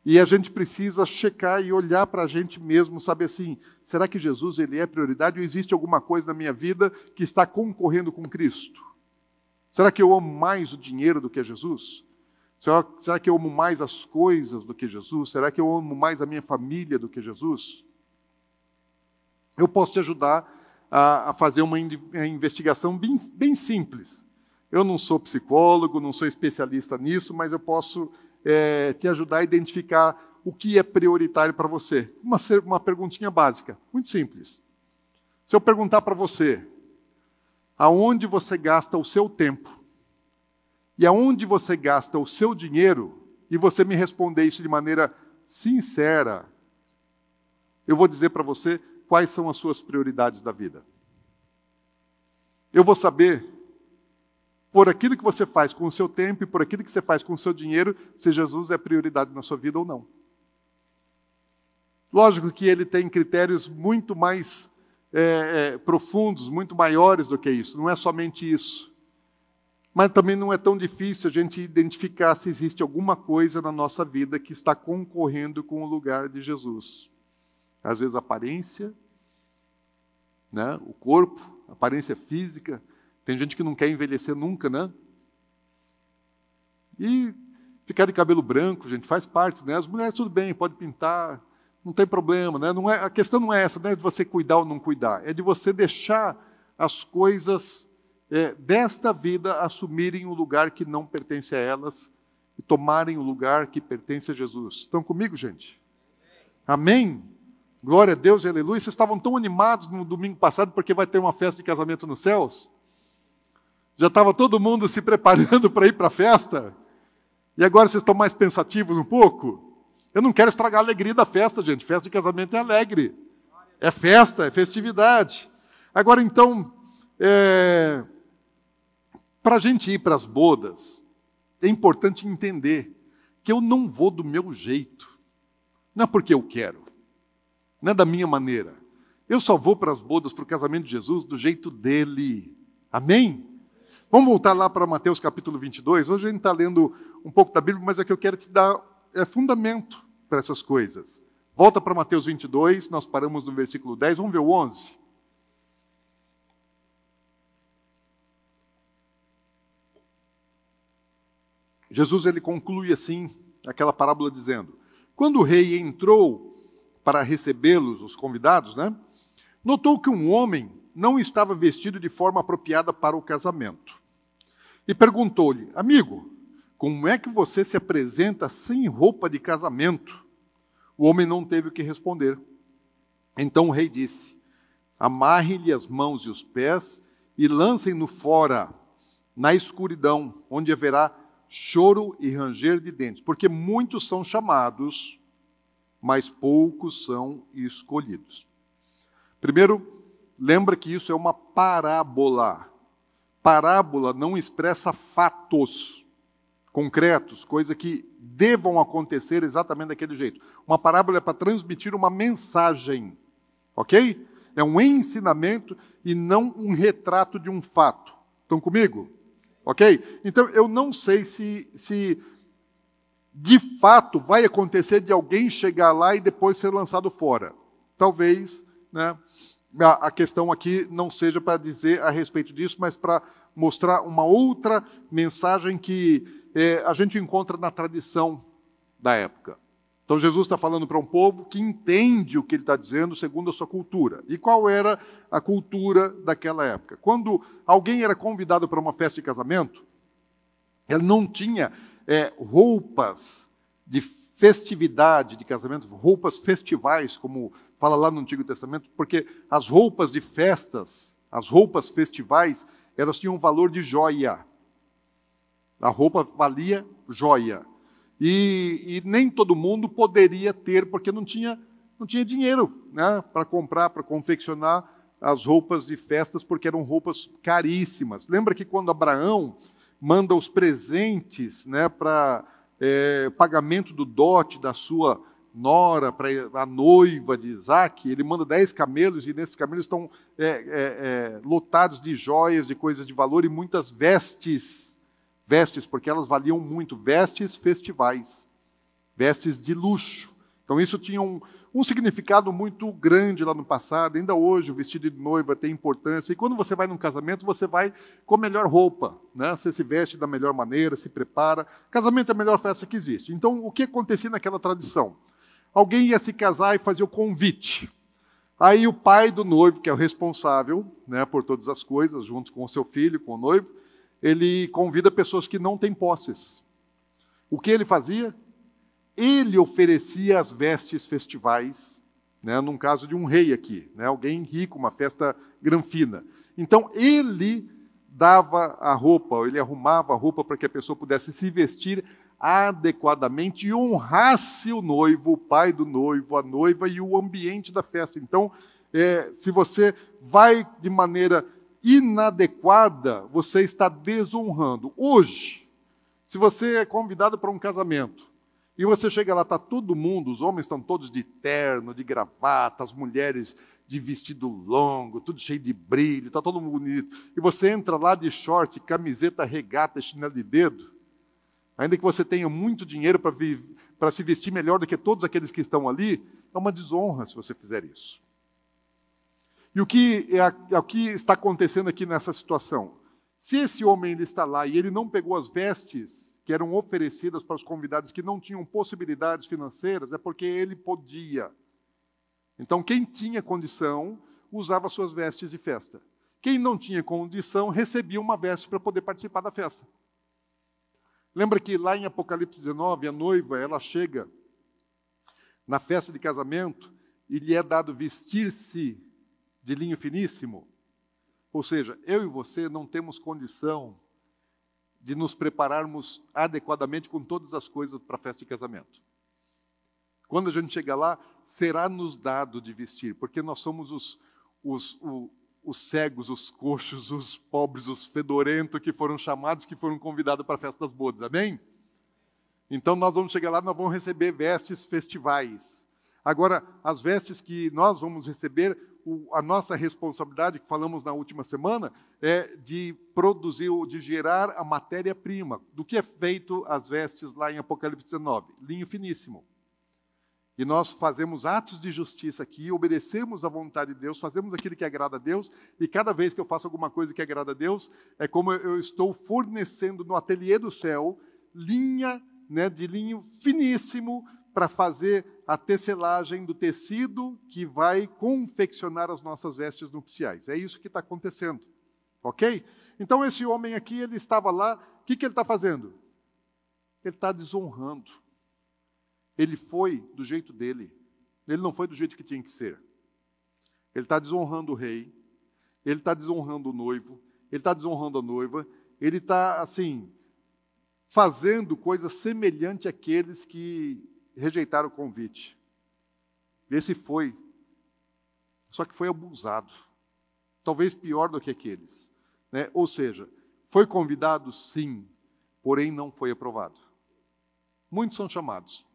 E a gente precisa checar e olhar para a gente mesmo, saber assim, será que Jesus ele é prioridade ou existe alguma coisa na minha vida que está concorrendo com Cristo? Será que eu amo mais o dinheiro do que Jesus? Será, será que eu amo mais as coisas do que Jesus? Será que eu amo mais a minha família do que Jesus? Eu posso te ajudar a, a fazer uma investigação bem, bem, simples. Eu não sou psicólogo, não sou especialista nisso, mas eu posso é, te ajudar a identificar o que é prioritário para você. Uma, uma perguntinha básica, muito simples. Se eu perguntar para você, aonde você gasta o seu tempo e aonde você gasta o seu dinheiro, e você me responder isso de maneira sincera, eu vou dizer para você quais são as suas prioridades da vida. Eu vou saber, por aquilo que você faz com o seu tempo e por aquilo que você faz com o seu dinheiro, se Jesus é prioridade na sua vida ou não. Lógico que ele tem critérios muito mais é, é, profundos, muito maiores do que isso, não é somente isso. Mas também não é tão difícil a gente identificar se existe alguma coisa na nossa vida que está concorrendo com o lugar de Jesus. Às vezes aparência, né? o corpo, aparência física. Tem gente que não quer envelhecer nunca, né? E ficar de cabelo branco, gente, faz parte, né? As mulheres tudo bem, pode pintar, não tem problema, né? Não é, a questão não é essa, não é de você cuidar ou não cuidar, é de você deixar as coisas é, desta vida assumirem o lugar que não pertence a elas e tomarem o lugar que pertence a Jesus. Estão comigo, gente? Amém? Glória a Deus aleluia. Vocês estavam tão animados no domingo passado porque vai ter uma festa de casamento nos céus? Já estava todo mundo se preparando para ir para a festa? E agora vocês estão mais pensativos um pouco? Eu não quero estragar a alegria da festa, gente. Festa de casamento é alegre. É festa, é festividade. Agora, então, é... para a gente ir para as bodas, é importante entender que eu não vou do meu jeito. Não é porque eu quero, não é da minha maneira. Eu só vou para as bodas, para o casamento de Jesus, do jeito dele. Amém? Vamos voltar lá para Mateus capítulo 22. Hoje a gente está lendo um pouco da Bíblia, mas é que eu quero te dar é, fundamento para essas coisas. Volta para Mateus 22, nós paramos no versículo 10, vamos ver o 11. Jesus ele conclui assim aquela parábola dizendo: Quando o rei entrou para recebê-los, os convidados, né, notou que um homem não estava vestido de forma apropriada para o casamento e perguntou-lhe: Amigo, como é que você se apresenta sem roupa de casamento? O homem não teve o que responder. Então o rei disse: Amarre-lhe as mãos e os pés e lancem-no fora, na escuridão, onde haverá choro e ranger de dentes, porque muitos são chamados, mas poucos são escolhidos. Primeiro, lembra que isso é uma parábola parábola não expressa fatos concretos, coisa que devam acontecer exatamente daquele jeito. Uma parábola é para transmitir uma mensagem, ok? É um ensinamento e não um retrato de um fato. Estão comigo? Ok? Então eu não sei se, se de fato vai acontecer de alguém chegar lá e depois ser lançado fora. Talvez, né? a questão aqui não seja para dizer a respeito disso, mas para mostrar uma outra mensagem que é, a gente encontra na tradição da época. Então, Jesus está falando para um povo que entende o que ele está dizendo segundo a sua cultura. E qual era a cultura daquela época? Quando alguém era convidado para uma festa de casamento, ele não tinha é, roupas de festividade de casamento, roupas festivais, como fala lá no Antigo Testamento, porque as roupas de festas, as roupas festivais, elas tinham um valor de joia. A roupa valia joia. E, e nem todo mundo poderia ter, porque não tinha, não tinha dinheiro né, para comprar, para confeccionar as roupas de festas, porque eram roupas caríssimas. Lembra que quando Abraão manda os presentes né, para é, pagamento do dote da sua nora, para a noiva de Isaac, ele manda dez camelos e nesses camelos estão é, é, é, lotados de joias, de coisas de valor e muitas vestes. Vestes, porque elas valiam muito, vestes festivais, vestes de luxo. Então isso tinha um, um significado muito grande lá no passado. Ainda hoje o vestido de noiva tem importância. E quando você vai num casamento, você vai com a melhor roupa. Né? Você se veste da melhor maneira, se prepara. Casamento é a melhor festa que existe. Então, o que acontecia naquela tradição? Alguém ia se casar e fazia o convite. Aí o pai do noivo, que é o responsável né, por todas as coisas, junto com o seu filho, com o noivo, ele convida pessoas que não têm posses. O que ele fazia? Ele oferecia as vestes festivais, né, num caso de um rei aqui, né, alguém rico, uma festa granfina. Então, ele dava a roupa, ele arrumava a roupa para que a pessoa pudesse se vestir adequadamente e honrasse o noivo, o pai do noivo, a noiva e o ambiente da festa. Então, é, se você vai de maneira inadequada, você está desonrando. Hoje, se você é convidado para um casamento, e você chega lá, está todo mundo, os homens estão todos de terno, de gravata, as mulheres de vestido longo, tudo cheio de brilho, está todo mundo bonito. E você entra lá de short, camiseta regata, chinelo de dedo. Ainda que você tenha muito dinheiro para se vestir melhor do que todos aqueles que estão ali, é uma desonra se você fizer isso. E o que, é, é o que está acontecendo aqui nessa situação? Se esse homem ele está lá e ele não pegou as vestes que eram oferecidas para os convidados que não tinham possibilidades financeiras, é porque ele podia. Então, quem tinha condição usava suas vestes de festa. Quem não tinha condição recebia uma veste para poder participar da festa. Lembra que lá em Apocalipse 19, a noiva, ela chega na festa de casamento e lhe é dado vestir-se de linho finíssimo. Ou seja, eu e você não temos condição de nos prepararmos adequadamente com todas as coisas para a festa de casamento. Quando a gente chegar lá, será nos dado de vestir, porque nós somos os, os, os, os cegos, os coxos, os pobres, os fedorentos que foram chamados, que foram convidados para a festa das bodas. Amém? Então nós vamos chegar lá, nós vamos receber vestes festivais. Agora, as vestes que nós vamos receber, a nossa responsabilidade, que falamos na última semana, é de produzir, de gerar a matéria-prima. Do que é feito as vestes lá em Apocalipse 19? Linho finíssimo. E nós fazemos atos de justiça aqui, obedecemos à vontade de Deus, fazemos aquilo que agrada a Deus, e cada vez que eu faço alguma coisa que agrada a Deus, é como eu estou fornecendo no ateliê do céu linha né, de linho finíssimo para fazer a tecelagem do tecido que vai confeccionar as nossas vestes nupciais. É isso que está acontecendo. Ok? Então, esse homem aqui, ele estava lá, o que, que ele está fazendo? Ele está desonrando. Ele foi do jeito dele. Ele não foi do jeito que tinha que ser. Ele está desonrando o rei, ele está desonrando o noivo, ele está desonrando a noiva, ele está, assim, fazendo coisa semelhante àqueles que rejeitaram o convite. Esse foi, só que foi abusado. Talvez pior do que aqueles. Né? Ou seja, foi convidado, sim, porém não foi aprovado. Muitos são chamados,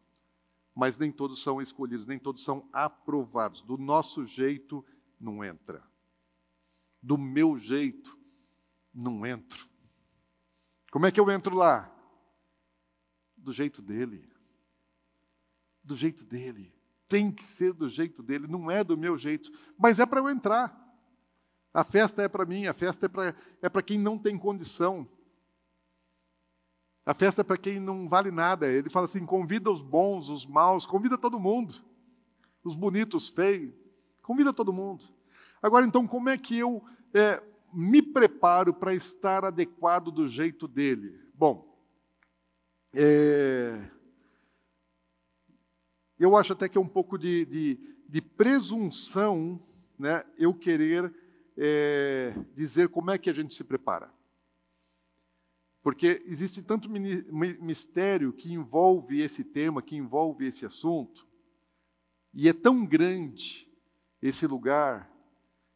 mas nem todos são escolhidos, nem todos são aprovados. Do nosso jeito, não entra. Do meu jeito, não entro. Como é que eu entro lá? Do jeito dele. Do jeito dele. Tem que ser do jeito dele, não é do meu jeito, mas é para eu entrar. A festa é para mim, a festa é para é quem não tem condição. A festa é para quem não vale nada. Ele fala assim: convida os bons, os maus, convida todo mundo. Os bonitos, os feios, convida todo mundo. Agora, então, como é que eu é, me preparo para estar adequado do jeito dele? Bom, é, eu acho até que é um pouco de, de, de presunção né, eu querer é, dizer como é que a gente se prepara. Porque existe tanto mistério que envolve esse tema, que envolve esse assunto, e é tão grande esse lugar,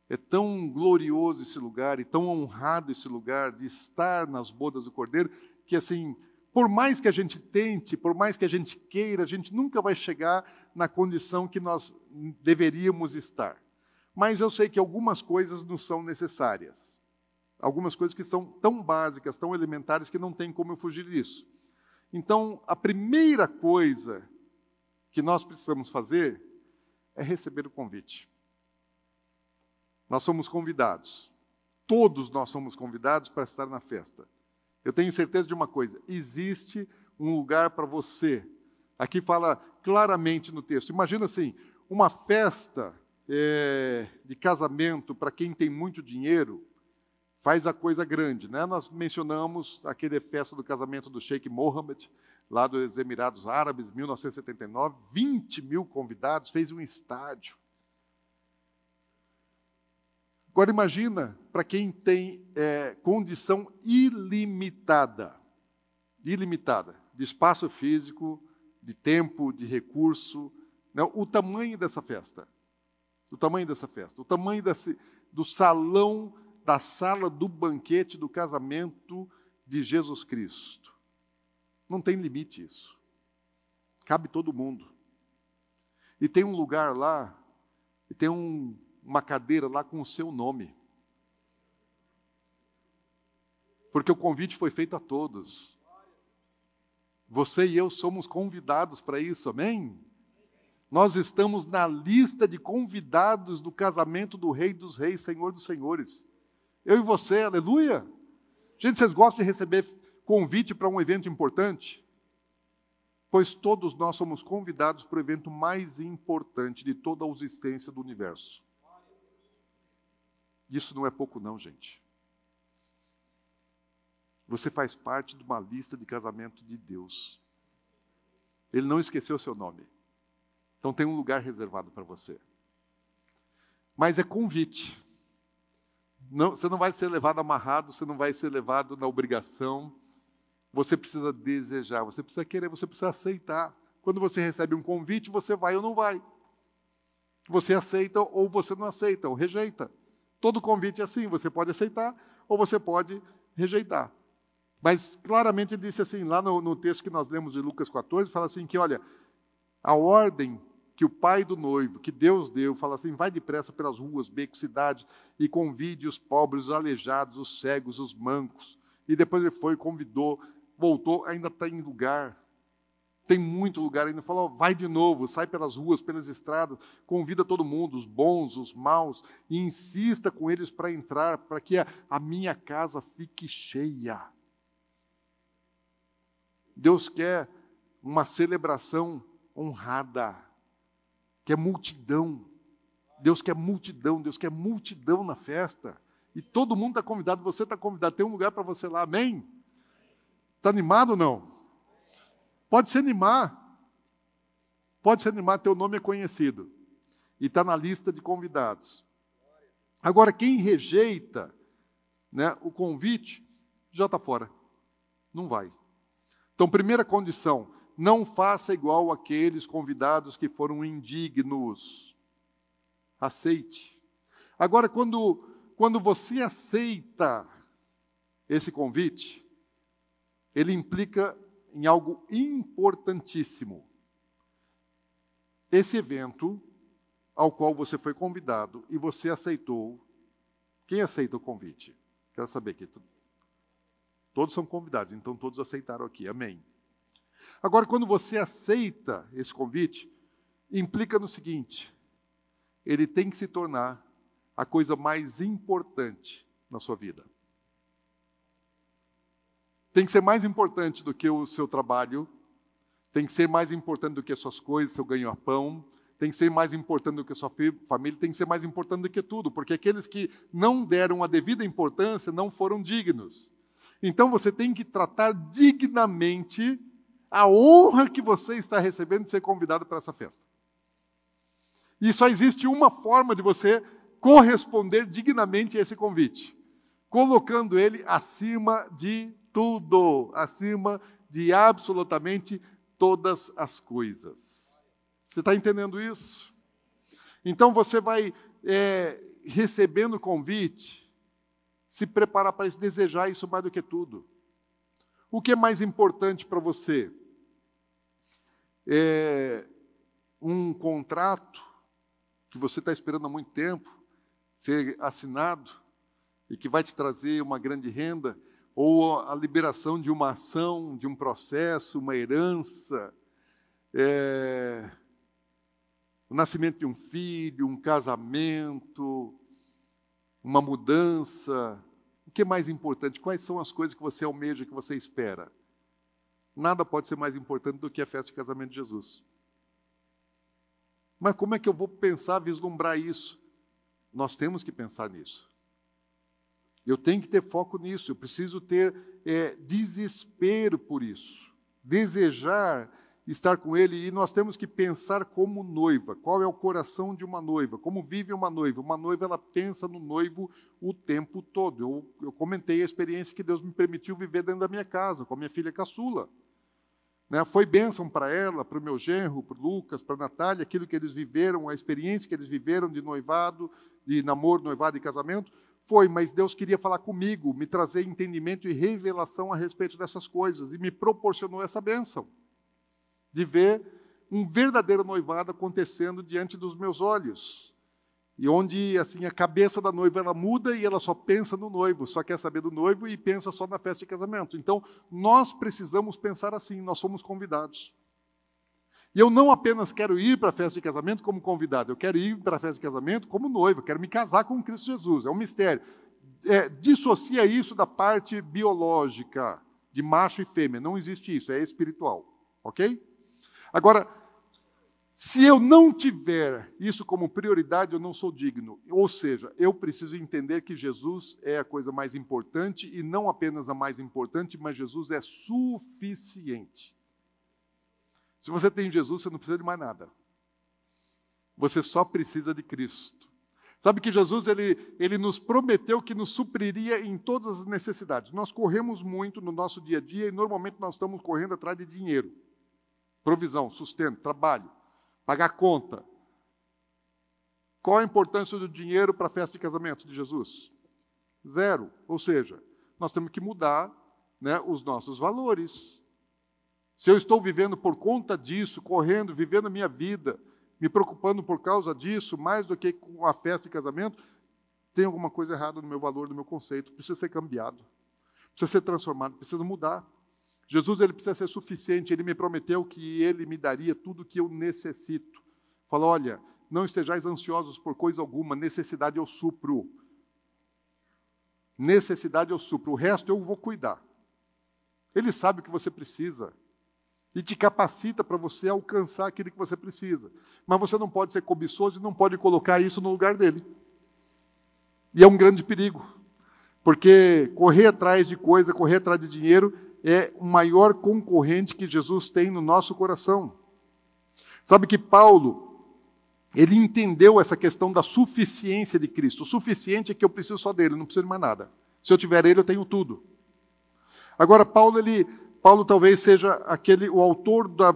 é tão glorioso esse lugar e tão honrado esse lugar de estar nas bodas do Cordeiro, que assim, por mais que a gente tente, por mais que a gente queira, a gente nunca vai chegar na condição que nós deveríamos estar. Mas eu sei que algumas coisas não são necessárias algumas coisas que são tão básicas, tão elementares, que não tem como eu fugir disso. Então, a primeira coisa que nós precisamos fazer é receber o convite. Nós somos convidados. Todos nós somos convidados para estar na festa. Eu tenho certeza de uma coisa: existe um lugar para você. Aqui fala claramente no texto. Imagina assim: uma festa é, de casamento para quem tem muito dinheiro faz a coisa grande. Né? Nós mencionamos aquele festa do casamento do Sheikh Mohammed, lá dos Emirados Árabes, 1979, 20 mil convidados, fez um estádio. Agora imagina para quem tem é, condição ilimitada, ilimitada, de espaço físico, de tempo, de recurso, né? o tamanho dessa festa, o tamanho dessa festa, o tamanho desse, do salão da sala do banquete do casamento de Jesus Cristo. Não tem limite isso. Cabe todo mundo. E tem um lugar lá, e tem um, uma cadeira lá com o seu nome. Porque o convite foi feito a todos. Você e eu somos convidados para isso, amém? Nós estamos na lista de convidados do casamento do Rei dos Reis, Senhor dos Senhores. Eu e você, aleluia. Gente, vocês gostam de receber convite para um evento importante? Pois todos nós somos convidados para o evento mais importante de toda a existência do universo. Isso não é pouco, não, gente. Você faz parte de uma lista de casamento de Deus. Ele não esqueceu seu nome. Então tem um lugar reservado para você. Mas é convite. Não, você não vai ser levado amarrado, você não vai ser levado na obrigação. Você precisa desejar, você precisa querer, você precisa aceitar. Quando você recebe um convite, você vai ou não vai. Você aceita ou você não aceita, ou rejeita. Todo convite é assim, você pode aceitar ou você pode rejeitar. Mas claramente ele disse assim, lá no, no texto que nós lemos de Lucas 14, fala assim que, olha, a ordem que o pai do noivo, que Deus deu, fala assim: vai depressa pelas ruas, becos, cidades, e convide os pobres, os aleijados, os cegos, os mancos. E depois ele foi, convidou, voltou, ainda está em lugar. Tem muito lugar ainda. Falou: vai de novo, sai pelas ruas, pelas estradas, convida todo mundo, os bons, os maus, e insista com eles para entrar, para que a, a minha casa fique cheia. Deus quer uma celebração honrada quer multidão. Deus quer multidão, Deus quer multidão na festa. E todo mundo está convidado, você está convidado, tem um lugar para você lá, amém? Está animado ou não? Pode se animar. Pode se animar, teu nome é conhecido. E está na lista de convidados. Agora, quem rejeita né, o convite, já está fora. Não vai. Então, primeira condição, não faça igual aqueles convidados que foram indignos. Aceite. Agora, quando, quando você aceita esse convite, ele implica em algo importantíssimo. Esse evento ao qual você foi convidado e você aceitou. Quem aceita o convite? Quero saber aqui. Todos são convidados, então todos aceitaram aqui. Amém. Agora, quando você aceita esse convite, implica no seguinte: ele tem que se tornar a coisa mais importante na sua vida. Tem que ser mais importante do que o seu trabalho, tem que ser mais importante do que as suas coisas, seu ganho-pão, tem que ser mais importante do que a sua família, tem que ser mais importante do que tudo, porque aqueles que não deram a devida importância não foram dignos. Então você tem que tratar dignamente a honra que você está recebendo de ser convidado para essa festa. E só existe uma forma de você corresponder dignamente a esse convite, colocando ele acima de tudo, acima de absolutamente todas as coisas. Você está entendendo isso? Então você vai é, recebendo o convite, se preparar para isso, desejar isso mais do que tudo. O que é mais importante para você? é, um contrato que você está esperando há muito tempo ser assinado e que vai te trazer uma grande renda, ou a liberação de uma ação, de um processo, uma herança, é, o nascimento de um filho, um casamento, uma mudança. O que é mais importante? Quais são as coisas que você almeja, que você espera? Nada pode ser mais importante do que a festa de casamento de Jesus. Mas como é que eu vou pensar, vislumbrar isso? Nós temos que pensar nisso. Eu tenho que ter foco nisso, eu preciso ter é, desespero por isso, desejar estar com Ele, e nós temos que pensar como noiva. Qual é o coração de uma noiva? Como vive uma noiva? Uma noiva, ela pensa no noivo o tempo todo. Eu, eu comentei a experiência que Deus me permitiu viver dentro da minha casa, com a minha filha caçula. Né? Foi bênção para ela, para o meu genro, para o Lucas, para a Natália, aquilo que eles viveram, a experiência que eles viveram de noivado, de namoro, noivado e casamento. Foi, mas Deus queria falar comigo, me trazer entendimento e revelação a respeito dessas coisas, e me proporcionou essa bênção de ver um verdadeiro noivado acontecendo diante dos meus olhos. E onde assim a cabeça da noiva ela muda e ela só pensa no noivo, só quer saber do noivo e pensa só na festa de casamento. Então, nós precisamos pensar assim, nós somos convidados. E eu não apenas quero ir para a festa de casamento como convidado, eu quero ir para a festa de casamento como noivo, quero me casar com Cristo Jesus, é um mistério. É, dissocia isso da parte biológica. de macho e fêmea. Não existe isso, é espiritual. Ok? Agora, se eu não tiver isso como prioridade, eu não sou digno. Ou seja, eu preciso entender que Jesus é a coisa mais importante e não apenas a mais importante, mas Jesus é suficiente. Se você tem Jesus, você não precisa de mais nada. Você só precisa de Cristo. Sabe que Jesus ele, ele nos prometeu que nos supriria em todas as necessidades. Nós corremos muito no nosso dia a dia e normalmente nós estamos correndo atrás de dinheiro, provisão, sustento, trabalho, pagar conta. Qual a importância do dinheiro para a festa de casamento de Jesus? Zero. Ou seja, nós temos que mudar né, os nossos valores. Se eu estou vivendo por conta disso, correndo, vivendo a minha vida, me preocupando por causa disso, mais do que com a festa de casamento, tem alguma coisa errada no meu valor, no meu conceito, precisa ser cambiado, precisa ser transformado, precisa mudar. Jesus ele precisa ser suficiente, ele me prometeu que ele me daria tudo o que eu necessito. Falou: olha, não estejais ansiosos por coisa alguma, necessidade eu supro. Necessidade eu supro, o resto eu vou cuidar. Ele sabe o que você precisa e te capacita para você alcançar aquilo que você precisa. Mas você não pode ser cobiçoso e não pode colocar isso no lugar dele. E é um grande perigo, porque correr atrás de coisa, correr atrás de dinheiro, é o maior concorrente que Jesus tem no nosso coração. Sabe que Paulo, ele entendeu essa questão da suficiência de Cristo. O suficiente é que eu preciso só dele, não preciso de mais nada. Se eu tiver ele, eu tenho tudo. Agora, Paulo, ele Paulo talvez seja aquele o autor da,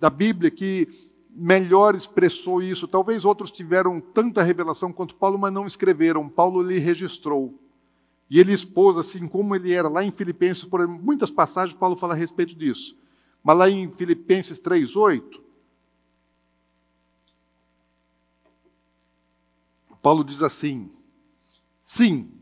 da Bíblia que melhor expressou isso. Talvez outros tiveram tanta revelação quanto Paulo, mas não escreveram. Paulo lhe registrou. E ele expôs assim como ele era lá em Filipenses, por muitas passagens Paulo fala a respeito disso. Mas lá em Filipenses 3:8, Paulo diz assim: Sim,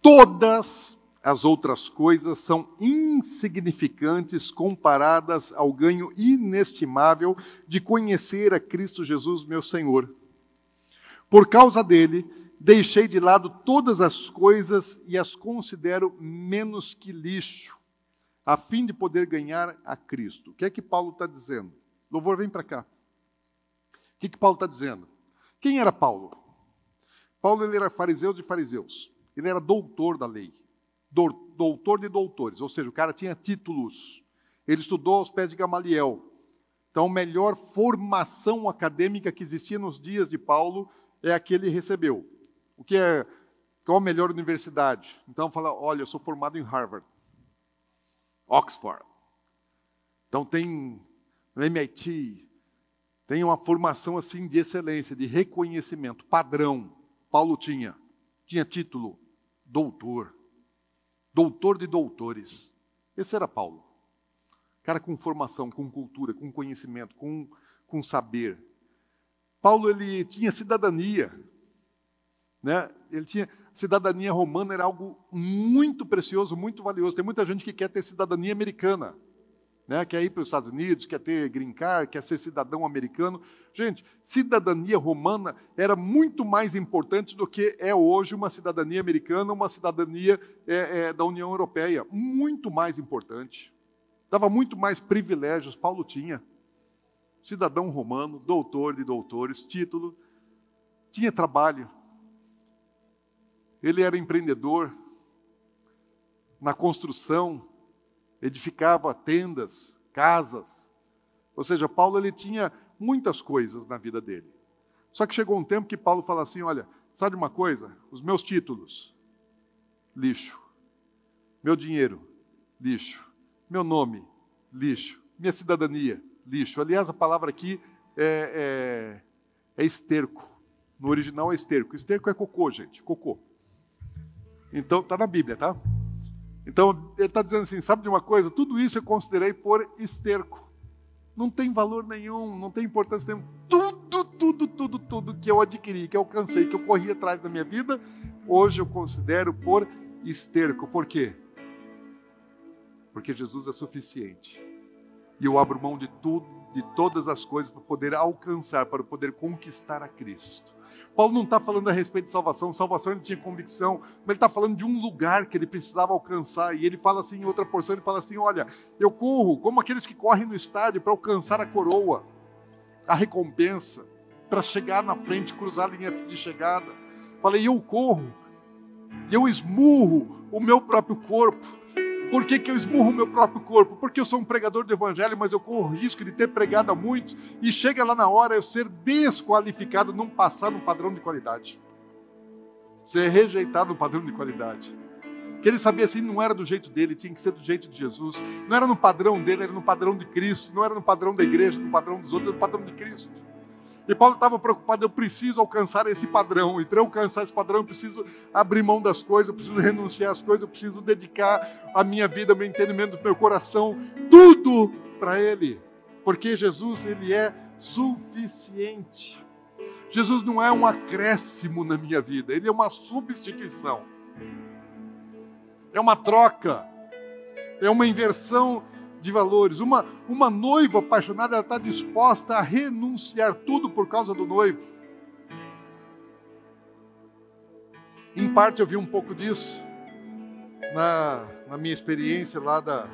todas as outras coisas são insignificantes comparadas ao ganho inestimável de conhecer a Cristo Jesus, meu Senhor. Por causa dele, deixei de lado todas as coisas e as considero menos que lixo, a fim de poder ganhar a Cristo. O que é que Paulo está dizendo? Louvor, vem para cá. O que, é que Paulo está dizendo? Quem era Paulo? Paulo ele era fariseu de fariseus. Ele era doutor da lei doutor de doutores, ou seja, o cara tinha títulos. Ele estudou aos pés de Gamaliel. Então, a melhor formação acadêmica que existia nos dias de Paulo é a que ele recebeu. O que é qual a melhor universidade? Então, fala, olha, eu sou formado em Harvard, Oxford. Então tem MIT, tem uma formação assim de excelência, de reconhecimento, padrão. Paulo tinha, tinha título, doutor doutor de doutores. Esse era Paulo. Cara com formação, com cultura, com conhecimento, com, com saber. Paulo ele tinha cidadania. Né? Ele tinha cidadania romana era algo muito precioso, muito valioso. Tem muita gente que quer ter cidadania americana né, quer ir para os Estados Unidos, quer ter green card, quer ser cidadão americano. Gente, cidadania romana era muito mais importante do que é hoje uma cidadania americana, uma cidadania é, é, da União Europeia. Muito mais importante. Dava muito mais privilégios, Paulo tinha. Cidadão romano, doutor de doutores, título, tinha trabalho. Ele era empreendedor na construção, edificava tendas, casas. Ou seja, Paulo ele tinha muitas coisas na vida dele. Só que chegou um tempo que Paulo fala assim: olha, sabe uma coisa? Os meus títulos, lixo. Meu dinheiro, lixo. Meu nome, lixo. Minha cidadania, lixo. Aliás, a palavra aqui é, é, é esterco. No original é esterco. Esterco é cocô, gente, cocô. Então, está na Bíblia, tá? Então, ele está dizendo assim: sabe de uma coisa? Tudo isso eu considerei por esterco. Não tem valor nenhum, não tem importância nenhuma. Tudo, tudo, tudo, tudo que eu adquiri, que eu alcancei, que eu corri atrás da minha vida, hoje eu considero por esterco. Por quê? Porque Jesus é suficiente. E eu abro mão de tudo, de todas as coisas para poder alcançar, para poder conquistar a Cristo. Paulo não está falando a respeito de salvação, salvação ele tinha convicção, mas ele está falando de um lugar que ele precisava alcançar. E ele fala assim, em outra porção, ele fala assim: Olha, eu corro como aqueles que correm no estádio para alcançar a coroa, a recompensa, para chegar na frente, cruzar a linha de chegada. Falei, eu corro, eu esmurro o meu próprio corpo por que, que eu esmurro o meu próprio corpo? Porque eu sou um pregador do evangelho, mas eu corro o risco de ter pregado a muitos e chega lá na hora eu ser desqualificado, não passar no padrão de qualidade. Ser rejeitado no padrão de qualidade. Que ele sabia assim, não era do jeito dele, tinha que ser do jeito de Jesus. Não era no padrão dele, era no padrão de Cristo. Não era no padrão da igreja, no padrão dos outros, era no padrão de Cristo. E Paulo estava preocupado, eu preciso alcançar esse padrão. E para alcançar esse padrão, eu preciso abrir mão das coisas, eu preciso renunciar às coisas, eu preciso dedicar a minha vida, o meu entendimento, o meu coração, tudo para Ele. Porque Jesus, Ele é suficiente. Jesus não é um acréscimo na minha vida, Ele é uma substituição. É uma troca. É uma inversão de valores. Uma, uma noiva apaixonada está disposta a renunciar tudo por causa do noivo. Em parte eu vi um pouco disso na, na minha experiência lá da,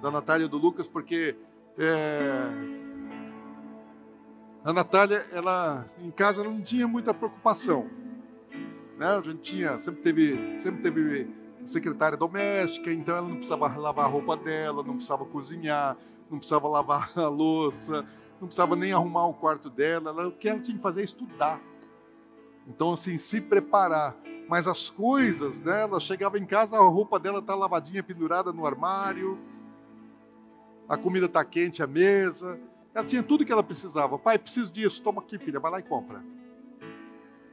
da Natália e do Lucas, porque é, a Natália, ela em casa ela não tinha muita preocupação. Né? A gente tinha, sempre teve, sempre teve secretária doméstica, então ela não precisava lavar a roupa dela, não precisava cozinhar, não precisava lavar a louça, não precisava nem arrumar o quarto dela. Ela, o que ela tinha que fazer é estudar. Então, assim, se preparar. Mas as coisas, né? Ela chegava em casa, a roupa dela está lavadinha, pendurada no armário, a comida está quente à mesa. Ela tinha tudo que ela precisava. Pai, preciso disso. Toma aqui, filha, vai lá e compra.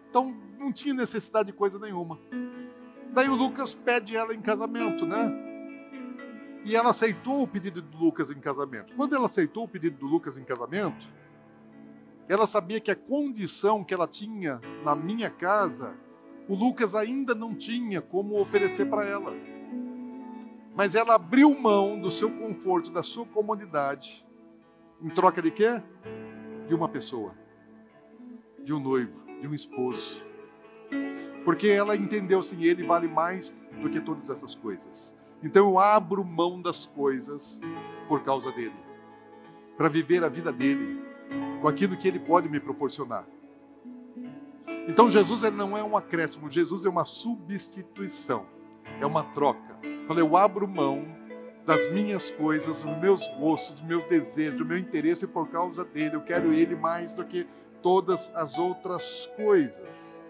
Então, não tinha necessidade de coisa nenhuma. Daí o Lucas pede ela em casamento, né? E ela aceitou o pedido do Lucas em casamento. Quando ela aceitou o pedido do Lucas em casamento, ela sabia que a condição que ela tinha na minha casa, o Lucas ainda não tinha como oferecer para ela. Mas ela abriu mão do seu conforto, da sua comodidade, em troca de quê? De uma pessoa, de um noivo, de um esposo. Porque ela entendeu assim, ele vale mais do que todas essas coisas. Então eu abro mão das coisas por causa dele, para viver a vida dele, com aquilo que ele pode me proporcionar. Então Jesus não é um acréscimo, Jesus é uma substituição, é uma troca. Falei, eu abro mão das minhas coisas, dos meus gostos, dos meus desejos, do meu interesse por causa dele. Eu quero ele mais do que todas as outras coisas.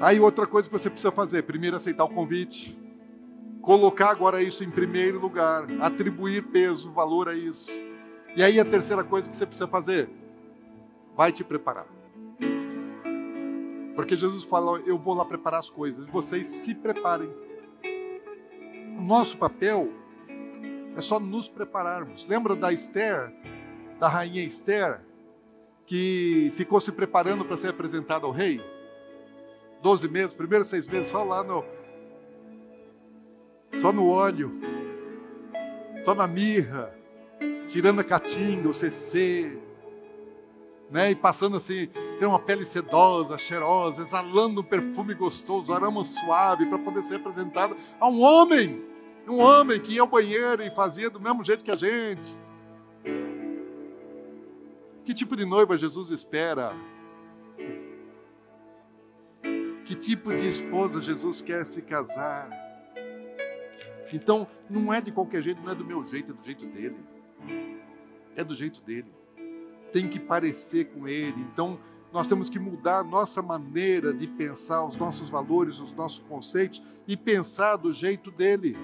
Aí outra coisa que você precisa fazer, primeiro aceitar o convite, colocar agora isso em primeiro lugar, atribuir peso, valor a isso. E aí a terceira coisa que você precisa fazer, vai te preparar. Porque Jesus falou, eu vou lá preparar as coisas, vocês se preparem. O nosso papel é só nos prepararmos. Lembra da Esther, da rainha Esther, que ficou se preparando para ser apresentada ao rei? 12 meses, primeiros seis meses, só lá no. Só no óleo, só na mirra, tirando a caatinga, o CC, né? E passando assim, tem uma pele sedosa, cheirosa, exalando um perfume gostoso, aroma suave, para poder ser apresentado a um homem, um homem que ia ao banheiro e fazia do mesmo jeito que a gente. Que tipo de noiva Jesus espera que tipo de esposa Jesus quer se casar. Então, não é de qualquer jeito, não é do meu jeito, é do jeito dele. É do jeito dele. Tem que parecer com ele. Então, nós temos que mudar a nossa maneira de pensar, os nossos valores, os nossos conceitos e pensar do jeito dele.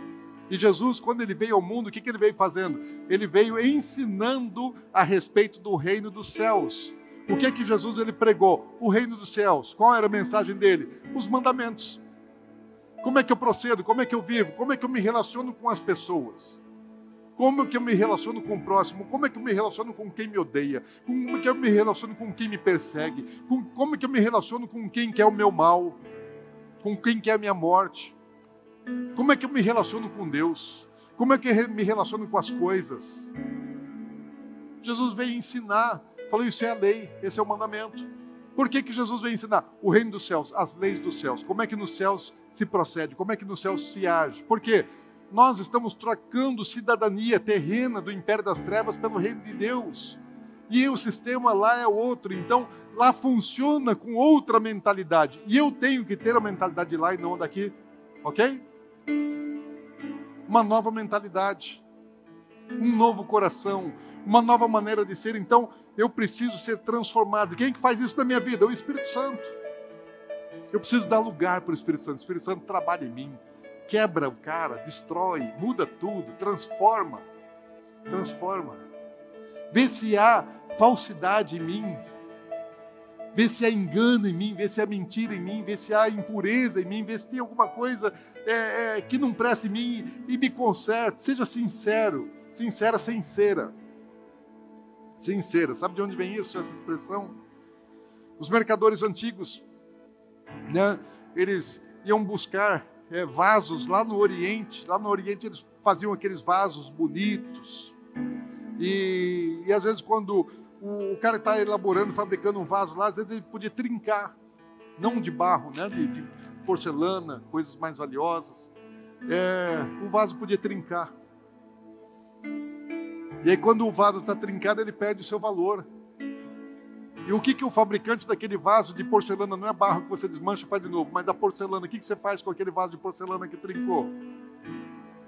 E Jesus, quando ele veio ao mundo, o que, que ele veio fazendo? Ele veio ensinando a respeito do reino dos céus. O que é que Jesus ele pregou? O reino dos céus. Qual era a mensagem dele? Os mandamentos. Como é que eu procedo? Como é que eu vivo? Como é que eu me relaciono com as pessoas? Como é que eu me relaciono com o próximo? Como é que eu me relaciono com quem me odeia? Como é que eu me relaciono com quem me persegue? Como é que eu me relaciono com quem quer o meu mal? Com quem quer a minha morte? Como é que eu me relaciono com Deus? Como é que eu me relaciono com as coisas? Jesus veio ensinar Falou, isso é a lei, esse é o mandamento. Por que, que Jesus vem ensinar? O reino dos céus, as leis dos céus. Como é que nos céus se procede? Como é que nos céus se age? Porque nós estamos trocando cidadania terrena do império das trevas pelo reino de Deus. E o sistema lá é outro. Então, lá funciona com outra mentalidade. E eu tenho que ter a mentalidade de lá e não daqui. Ok? Uma nova mentalidade. Um novo coração uma nova maneira de ser. Então, eu preciso ser transformado. Quem que faz isso na minha vida? É o Espírito Santo. Eu preciso dar lugar para o Espírito Santo. O Espírito Santo trabalha em mim, quebra o cara, destrói, muda tudo, transforma. Transforma. Vê se há falsidade em mim. Vê se há engano em mim, vê se há mentira em mim, vê se há impureza em mim, vê se tem alguma coisa é, é, que não presta em mim e me conserte. Seja sincero, sincera, sincera sincera. Sabe de onde vem isso, essa expressão? Os mercadores antigos, né, eles iam buscar é, vasos lá no Oriente. Lá no Oriente eles faziam aqueles vasos bonitos. E, e às vezes quando o, o cara está elaborando, fabricando um vaso lá, às vezes ele podia trincar, não de barro, né, de, de porcelana, coisas mais valiosas. É, o vaso podia trincar. E aí, quando o vaso está trincado, ele perde o seu valor. E o que, que o fabricante daquele vaso de porcelana, não é barro que você desmancha e faz de novo, mas da porcelana, o que, que você faz com aquele vaso de porcelana que trincou?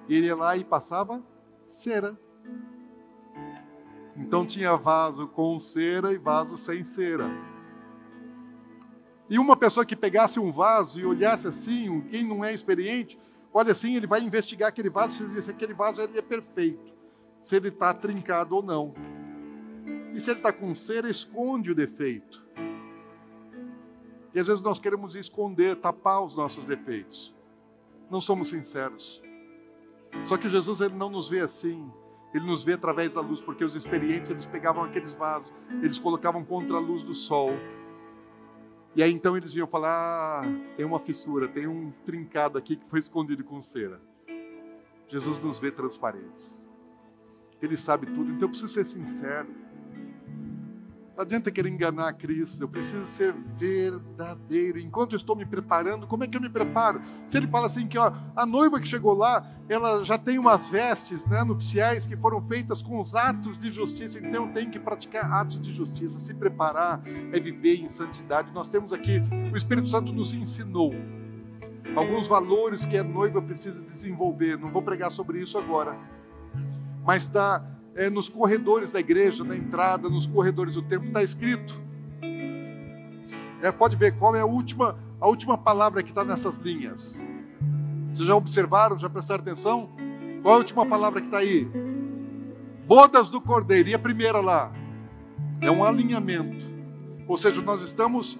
Ele ia lá e passava cera. Então tinha vaso com cera e vaso sem cera. E uma pessoa que pegasse um vaso e olhasse assim, quem não é experiente, olha assim, ele vai investigar aquele vaso, se aquele vaso é perfeito se ele está trincado ou não. E se ele está com cera, esconde o defeito. E às vezes nós queremos esconder, tapar os nossos defeitos. Não somos sinceros. Só que Jesus ele não nos vê assim. Ele nos vê através da luz, porque os experientes eles pegavam aqueles vasos, eles colocavam contra a luz do sol. E aí então eles iam falar: ah, tem uma fissura, tem um trincado aqui que foi escondido com cera. Jesus nos vê transparentes. Ele sabe tudo, então eu preciso ser sincero. Não adianta querer enganar a Cristo, eu preciso ser verdadeiro. Enquanto eu estou me preparando, como é que eu me preparo? Se ele fala assim que ó, a noiva que chegou lá, ela já tem umas vestes né, nupciais que foram feitas com os atos de justiça, então eu tenho que praticar atos de justiça. Se preparar é viver em santidade. Nós temos aqui, o Espírito Santo nos ensinou alguns valores que a noiva precisa desenvolver. Não vou pregar sobre isso agora mas está é, nos corredores da igreja, na entrada, nos corredores do templo, está escrito. É, pode ver qual é a última, a última palavra que está nessas linhas. Vocês já observaram, já prestaram atenção? Qual é a última palavra que está aí? Bodas do cordeiro. E a primeira lá? É um alinhamento. Ou seja, nós estamos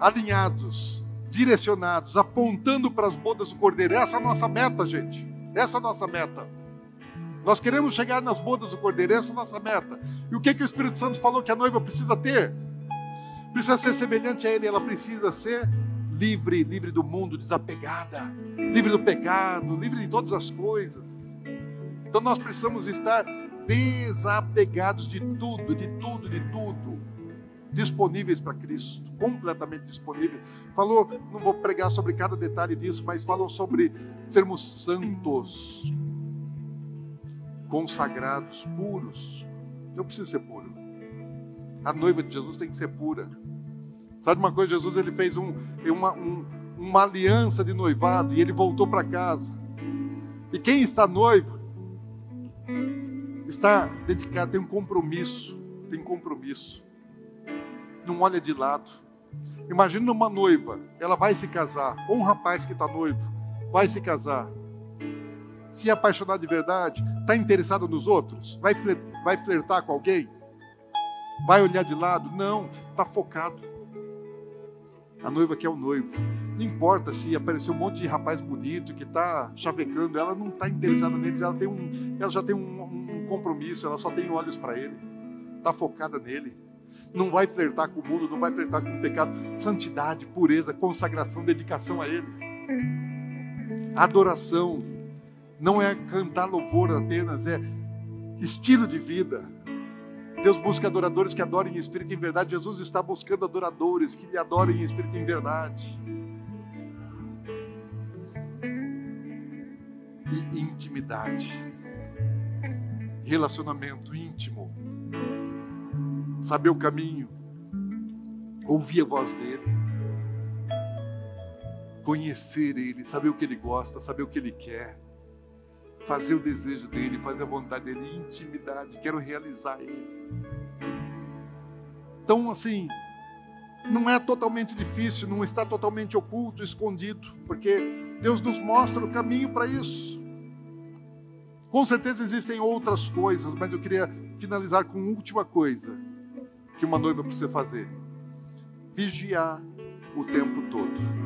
alinhados, direcionados, apontando para as bodas do cordeiro. Essa é a nossa meta, gente. Essa é a nossa meta. Nós queremos chegar nas bodas do Cordeiro, essa é a nossa meta. E o que, que o Espírito Santo falou que a noiva precisa ter? Precisa ser semelhante a Ele, ela precisa ser livre, livre do mundo, desapegada, livre do pecado, livre de todas as coisas. Então nós precisamos estar desapegados de tudo, de tudo, de tudo, disponíveis para Cristo, completamente disponíveis. Falou, não vou pregar sobre cada detalhe disso, mas falou sobre sermos santos, consagrados, puros. Eu preciso ser puro. A noiva de Jesus tem que ser pura. Sabe uma coisa? Jesus ele fez um, uma, um, uma aliança de noivado e ele voltou para casa. E quem está noivo está dedicado, tem um compromisso, tem compromisso. Não olha de lado. Imagina uma noiva, ela vai se casar, ou um rapaz que está noivo, vai se casar se apaixonar de verdade, está interessado nos outros? Vai, flertar, vai flertar com alguém? Vai olhar de lado? Não, está focado. A noiva quer o noivo. Não importa se apareceu um monte de rapaz bonito que está chavecando, ela não está interessada neles, ela, tem um, ela já tem um, um compromisso, ela só tem olhos para ele, está focada nele. Não vai flertar com o mundo, não vai flertar com o pecado. Santidade, pureza, consagração, dedicação a ele. Adoração, não é cantar louvor apenas, é estilo de vida. Deus busca adoradores que adorem em espírito e em verdade. Jesus está buscando adoradores que lhe adorem em espírito e em verdade. E intimidade. Relacionamento íntimo. Saber o caminho. Ouvir a voz dele. Conhecer ele, saber o que ele gosta, saber o que ele quer fazer o desejo dele, fazer a vontade dele, intimidade, quero realizar ele. Então, assim, não é totalmente difícil, não está totalmente oculto, escondido, porque Deus nos mostra o caminho para isso. Com certeza existem outras coisas, mas eu queria finalizar com uma última coisa que uma noiva precisa fazer: vigiar o tempo todo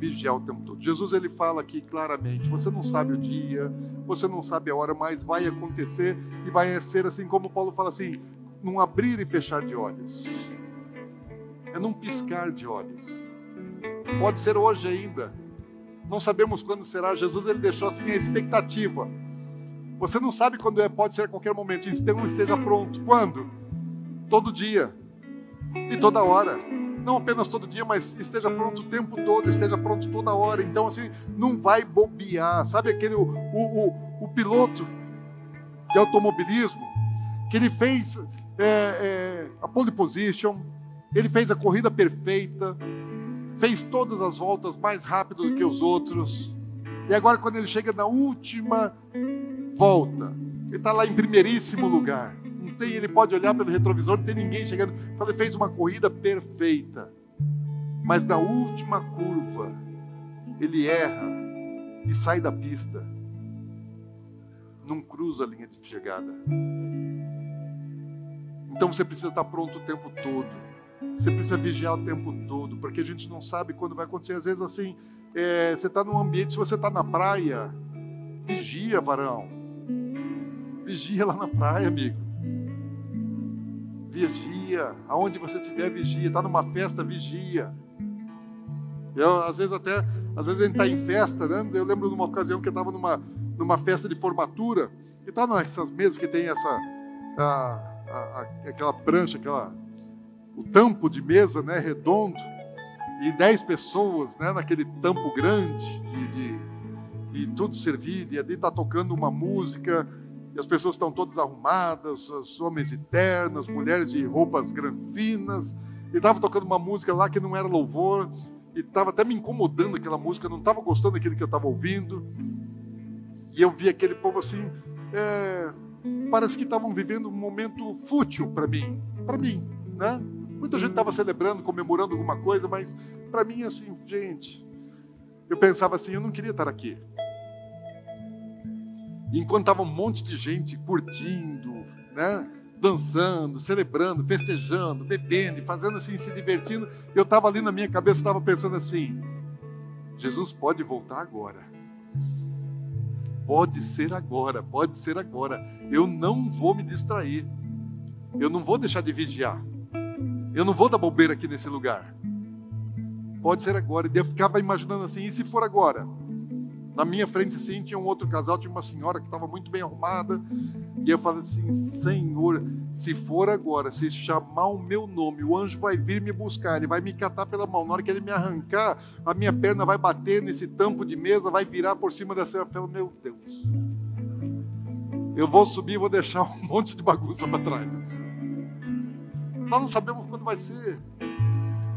vigiar o tempo todo. Jesus ele fala aqui claramente: você não sabe o dia, você não sabe a hora, mas vai acontecer e vai ser assim como Paulo fala assim, num abrir e fechar de olhos. É num piscar de olhos. Pode ser hoje ainda. Não sabemos quando será. Jesus ele deixou assim a expectativa. Você não sabe quando é, pode ser a qualquer momento. Então esteja pronto. Quando? Todo dia. E toda hora não apenas todo dia, mas esteja pronto o tempo todo, esteja pronto toda hora. Então, assim, não vai bobear. Sabe aquele, o, o, o piloto de automobilismo, que ele fez é, é, a pole position, ele fez a corrida perfeita, fez todas as voltas mais rápido do que os outros. E agora, quando ele chega na última volta, ele está lá em primeiríssimo lugar tem, ele pode olhar pelo retrovisor, não tem ninguém chegando. Ele fez uma corrida perfeita. Mas na última curva, ele erra e sai da pista. Não cruza a linha de chegada. Então você precisa estar pronto o tempo todo. Você precisa vigiar o tempo todo, porque a gente não sabe quando vai acontecer. Às vezes, assim, é, você está num ambiente, se você está na praia, vigia, varão. Vigia lá na praia, amigo vigia. Aonde você estiver, vigia. Está numa festa, vigia. Eu, às vezes até, às vezes a gente está em festa, né? Eu lembro de uma ocasião que eu estava numa, numa festa de formatura, e tá nessas mesas que tem essa, a, a, aquela prancha, aquela, o tampo de mesa, né, redondo, e dez pessoas, né, naquele tampo grande, de, de, e tudo servido, e ali está tocando uma música, as pessoas estão todas arrumadas, os homens de ternas, mulheres de roupas granfinas, e estava tocando uma música lá que não era louvor, e estava até me incomodando aquela música, não estava gostando daquilo que eu estava ouvindo, e eu vi aquele povo assim, é, parece que estavam vivendo um momento fútil para mim, para mim, né? Muita gente estava celebrando, comemorando alguma coisa, mas para mim assim, gente, eu pensava assim, eu não queria estar aqui. Enquanto estava um monte de gente curtindo, né? dançando, celebrando, festejando, bebendo, fazendo assim, se divertindo, eu estava ali na minha cabeça, estava pensando assim: Jesus pode voltar agora. Pode ser agora, pode ser agora. Eu não vou me distrair. Eu não vou deixar de vigiar. Eu não vou dar bobeira aqui nesse lugar. Pode ser agora. E eu ficava imaginando assim: e se for agora? Na minha frente, sim, tinha um outro casal, tinha uma senhora que estava muito bem arrumada. E eu falei assim: Senhor, se for agora, se chamar o meu nome, o anjo vai vir me buscar, ele vai me catar pela mão. Na hora que ele me arrancar, a minha perna vai bater nesse tampo de mesa, vai virar por cima dessa. Eu falei: Meu Deus, eu vou subir e vou deixar um monte de bagunça para trás. Nós não sabemos quando vai ser.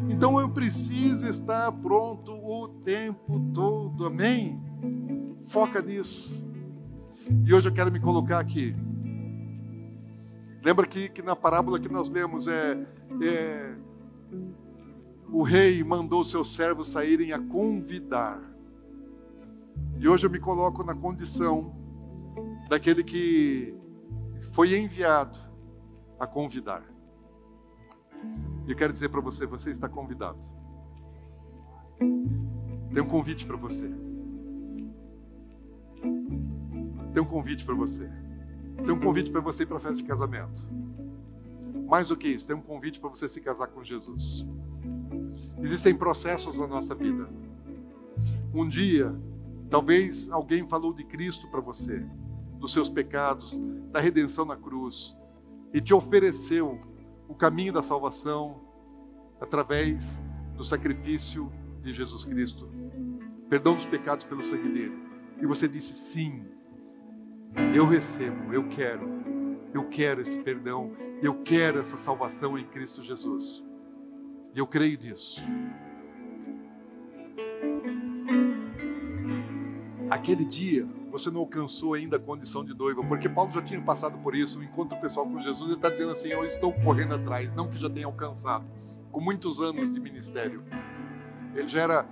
Então eu preciso estar pronto o tempo todo, amém? Foca nisso. E hoje eu quero me colocar aqui. Lembra que, que na parábola que nós lemos é, é o rei mandou seus servos saírem a convidar. E hoje eu me coloco na condição daquele que foi enviado a convidar. E eu quero dizer para você: você está convidado. Tem um convite para você. Tem um convite para você. Tem um convite para você ir para a festa de casamento. Mais do que isso, tem um convite para você se casar com Jesus. Existem processos na nossa vida. Um dia, talvez alguém falou de Cristo para você, dos seus pecados, da redenção na cruz, e te ofereceu o caminho da salvação através do sacrifício de Jesus Cristo, perdão dos pecados pelo sangue dele. E você disse sim, eu recebo, eu quero, eu quero esse perdão, eu quero essa salvação em Cristo Jesus. E eu creio nisso. Aquele dia, você não alcançou ainda a condição de noiva, porque Paulo já tinha passado por isso, o encontro pessoal com Jesus, ele está dizendo assim: Eu estou correndo atrás, não que já tenha alcançado, com muitos anos de ministério. Ele já era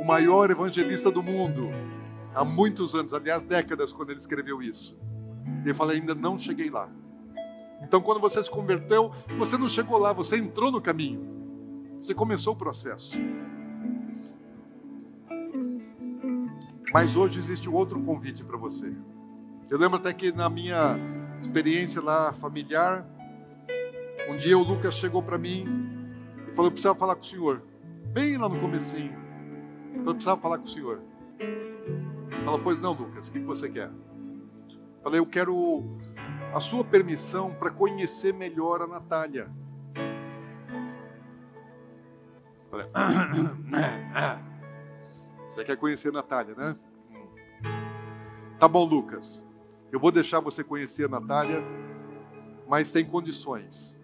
o maior evangelista do mundo, há muitos anos, aliás, décadas, quando ele escreveu isso. Ele fala: Ainda não cheguei lá. Então, quando você se converteu, você não chegou lá, você entrou no caminho, você começou o processo. Mas hoje existe outro convite para você. Eu lembro até que na minha experiência lá familiar, um dia o Lucas chegou para mim e falou: Eu precisava falar com o senhor. Bem lá no comecinho. Eu precisava falar com o senhor. Falou: Pois não, Lucas, o que você quer? Falei: Eu quero a sua permissão para conhecer melhor a Natália. Falei: Você quer conhecer a Natália, né? Tá bom, Lucas. Eu vou deixar você conhecer a Natália, mas tem condições.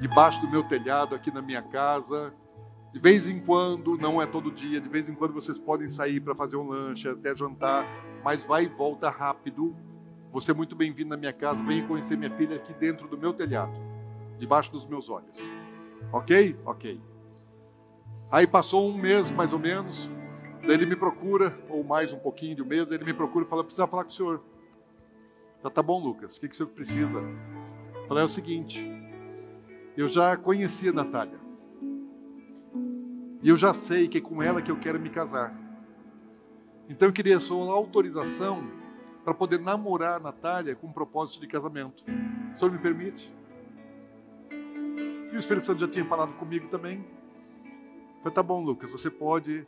Debaixo do meu telhado, aqui na minha casa, de vez em quando, não é todo dia, de vez em quando vocês podem sair para fazer um lanche, até jantar, mas vai e volta rápido. Você é muito bem-vindo na minha casa, venha conhecer minha filha aqui dentro do meu telhado, debaixo dos meus olhos. Ok? Ok. Aí passou um mês mais ou menos, Daí ele me procura, ou mais um pouquinho de um mês, ele me procura e fala: precisa falar com o senhor. Já tá bom, Lucas, o que, que o senhor precisa? Eu falei: é o seguinte, eu já conheci a Natália. E eu já sei que é com ela que eu quero me casar. Então eu queria só uma autorização para poder namorar a Natália com um propósito de casamento. O senhor me permite? E o Espírito Santo já tinha falado comigo também. Falei, tá bom, Lucas, você pode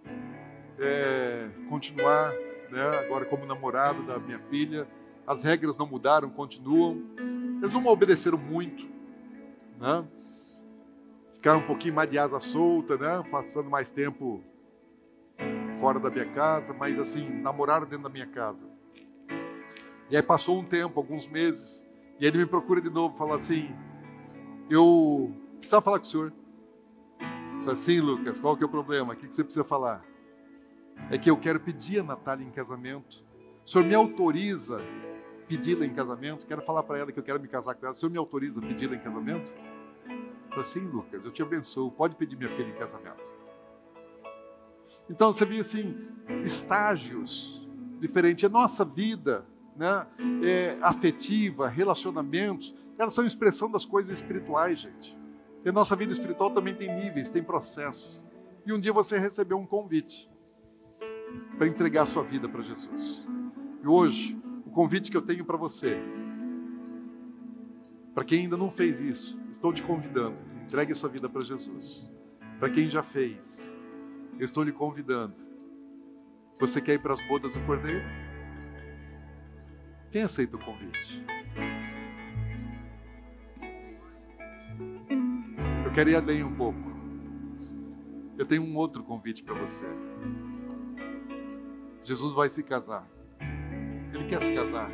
é, continuar né, agora como namorado da minha filha. As regras não mudaram, continuam. Eles não obedeceram muito, né? Ficaram um pouquinho mais de asa solta, né? Passando mais tempo fora da minha casa, mas assim, namoraram dentro da minha casa. E aí passou um tempo, alguns meses, e ele me procura de novo, fala assim: Eu precisava falar com o senhor. Falei assim, Lucas, qual que é o problema? O que você precisa falar? é que eu quero pedir a Natália em casamento. O senhor me autoriza pedi-la em casamento? Quero falar para ela que eu quero me casar com ela. O senhor me autoriza pedi-la em casamento? Falei, sim, Lucas, eu te abençoo. Pode pedir minha filha em casamento. Então você vê assim, estágios diferentes. A nossa vida né, é, afetiva, relacionamentos, elas são expressão das coisas espirituais, gente. E a nossa vida espiritual também tem níveis, tem processos. E um dia você recebeu um convite para entregar sua vida para Jesus. E hoje, o convite que eu tenho para você, para quem ainda não fez isso, estou te convidando, entregue sua vida para Jesus. Para quem já fez, eu estou lhe convidando. Você quer ir para as bodas do Cordeiro? Quem aceita o convite? Eu quero ir além um pouco. Eu tenho um outro convite para você. Jesus vai se casar. Ele quer se casar.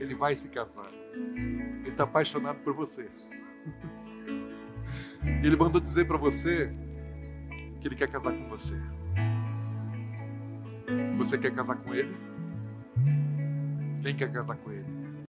Ele vai se casar. Ele está apaixonado por você. Ele mandou dizer para você que ele quer casar com você. Você quer casar com ele? Quem quer casar com ele?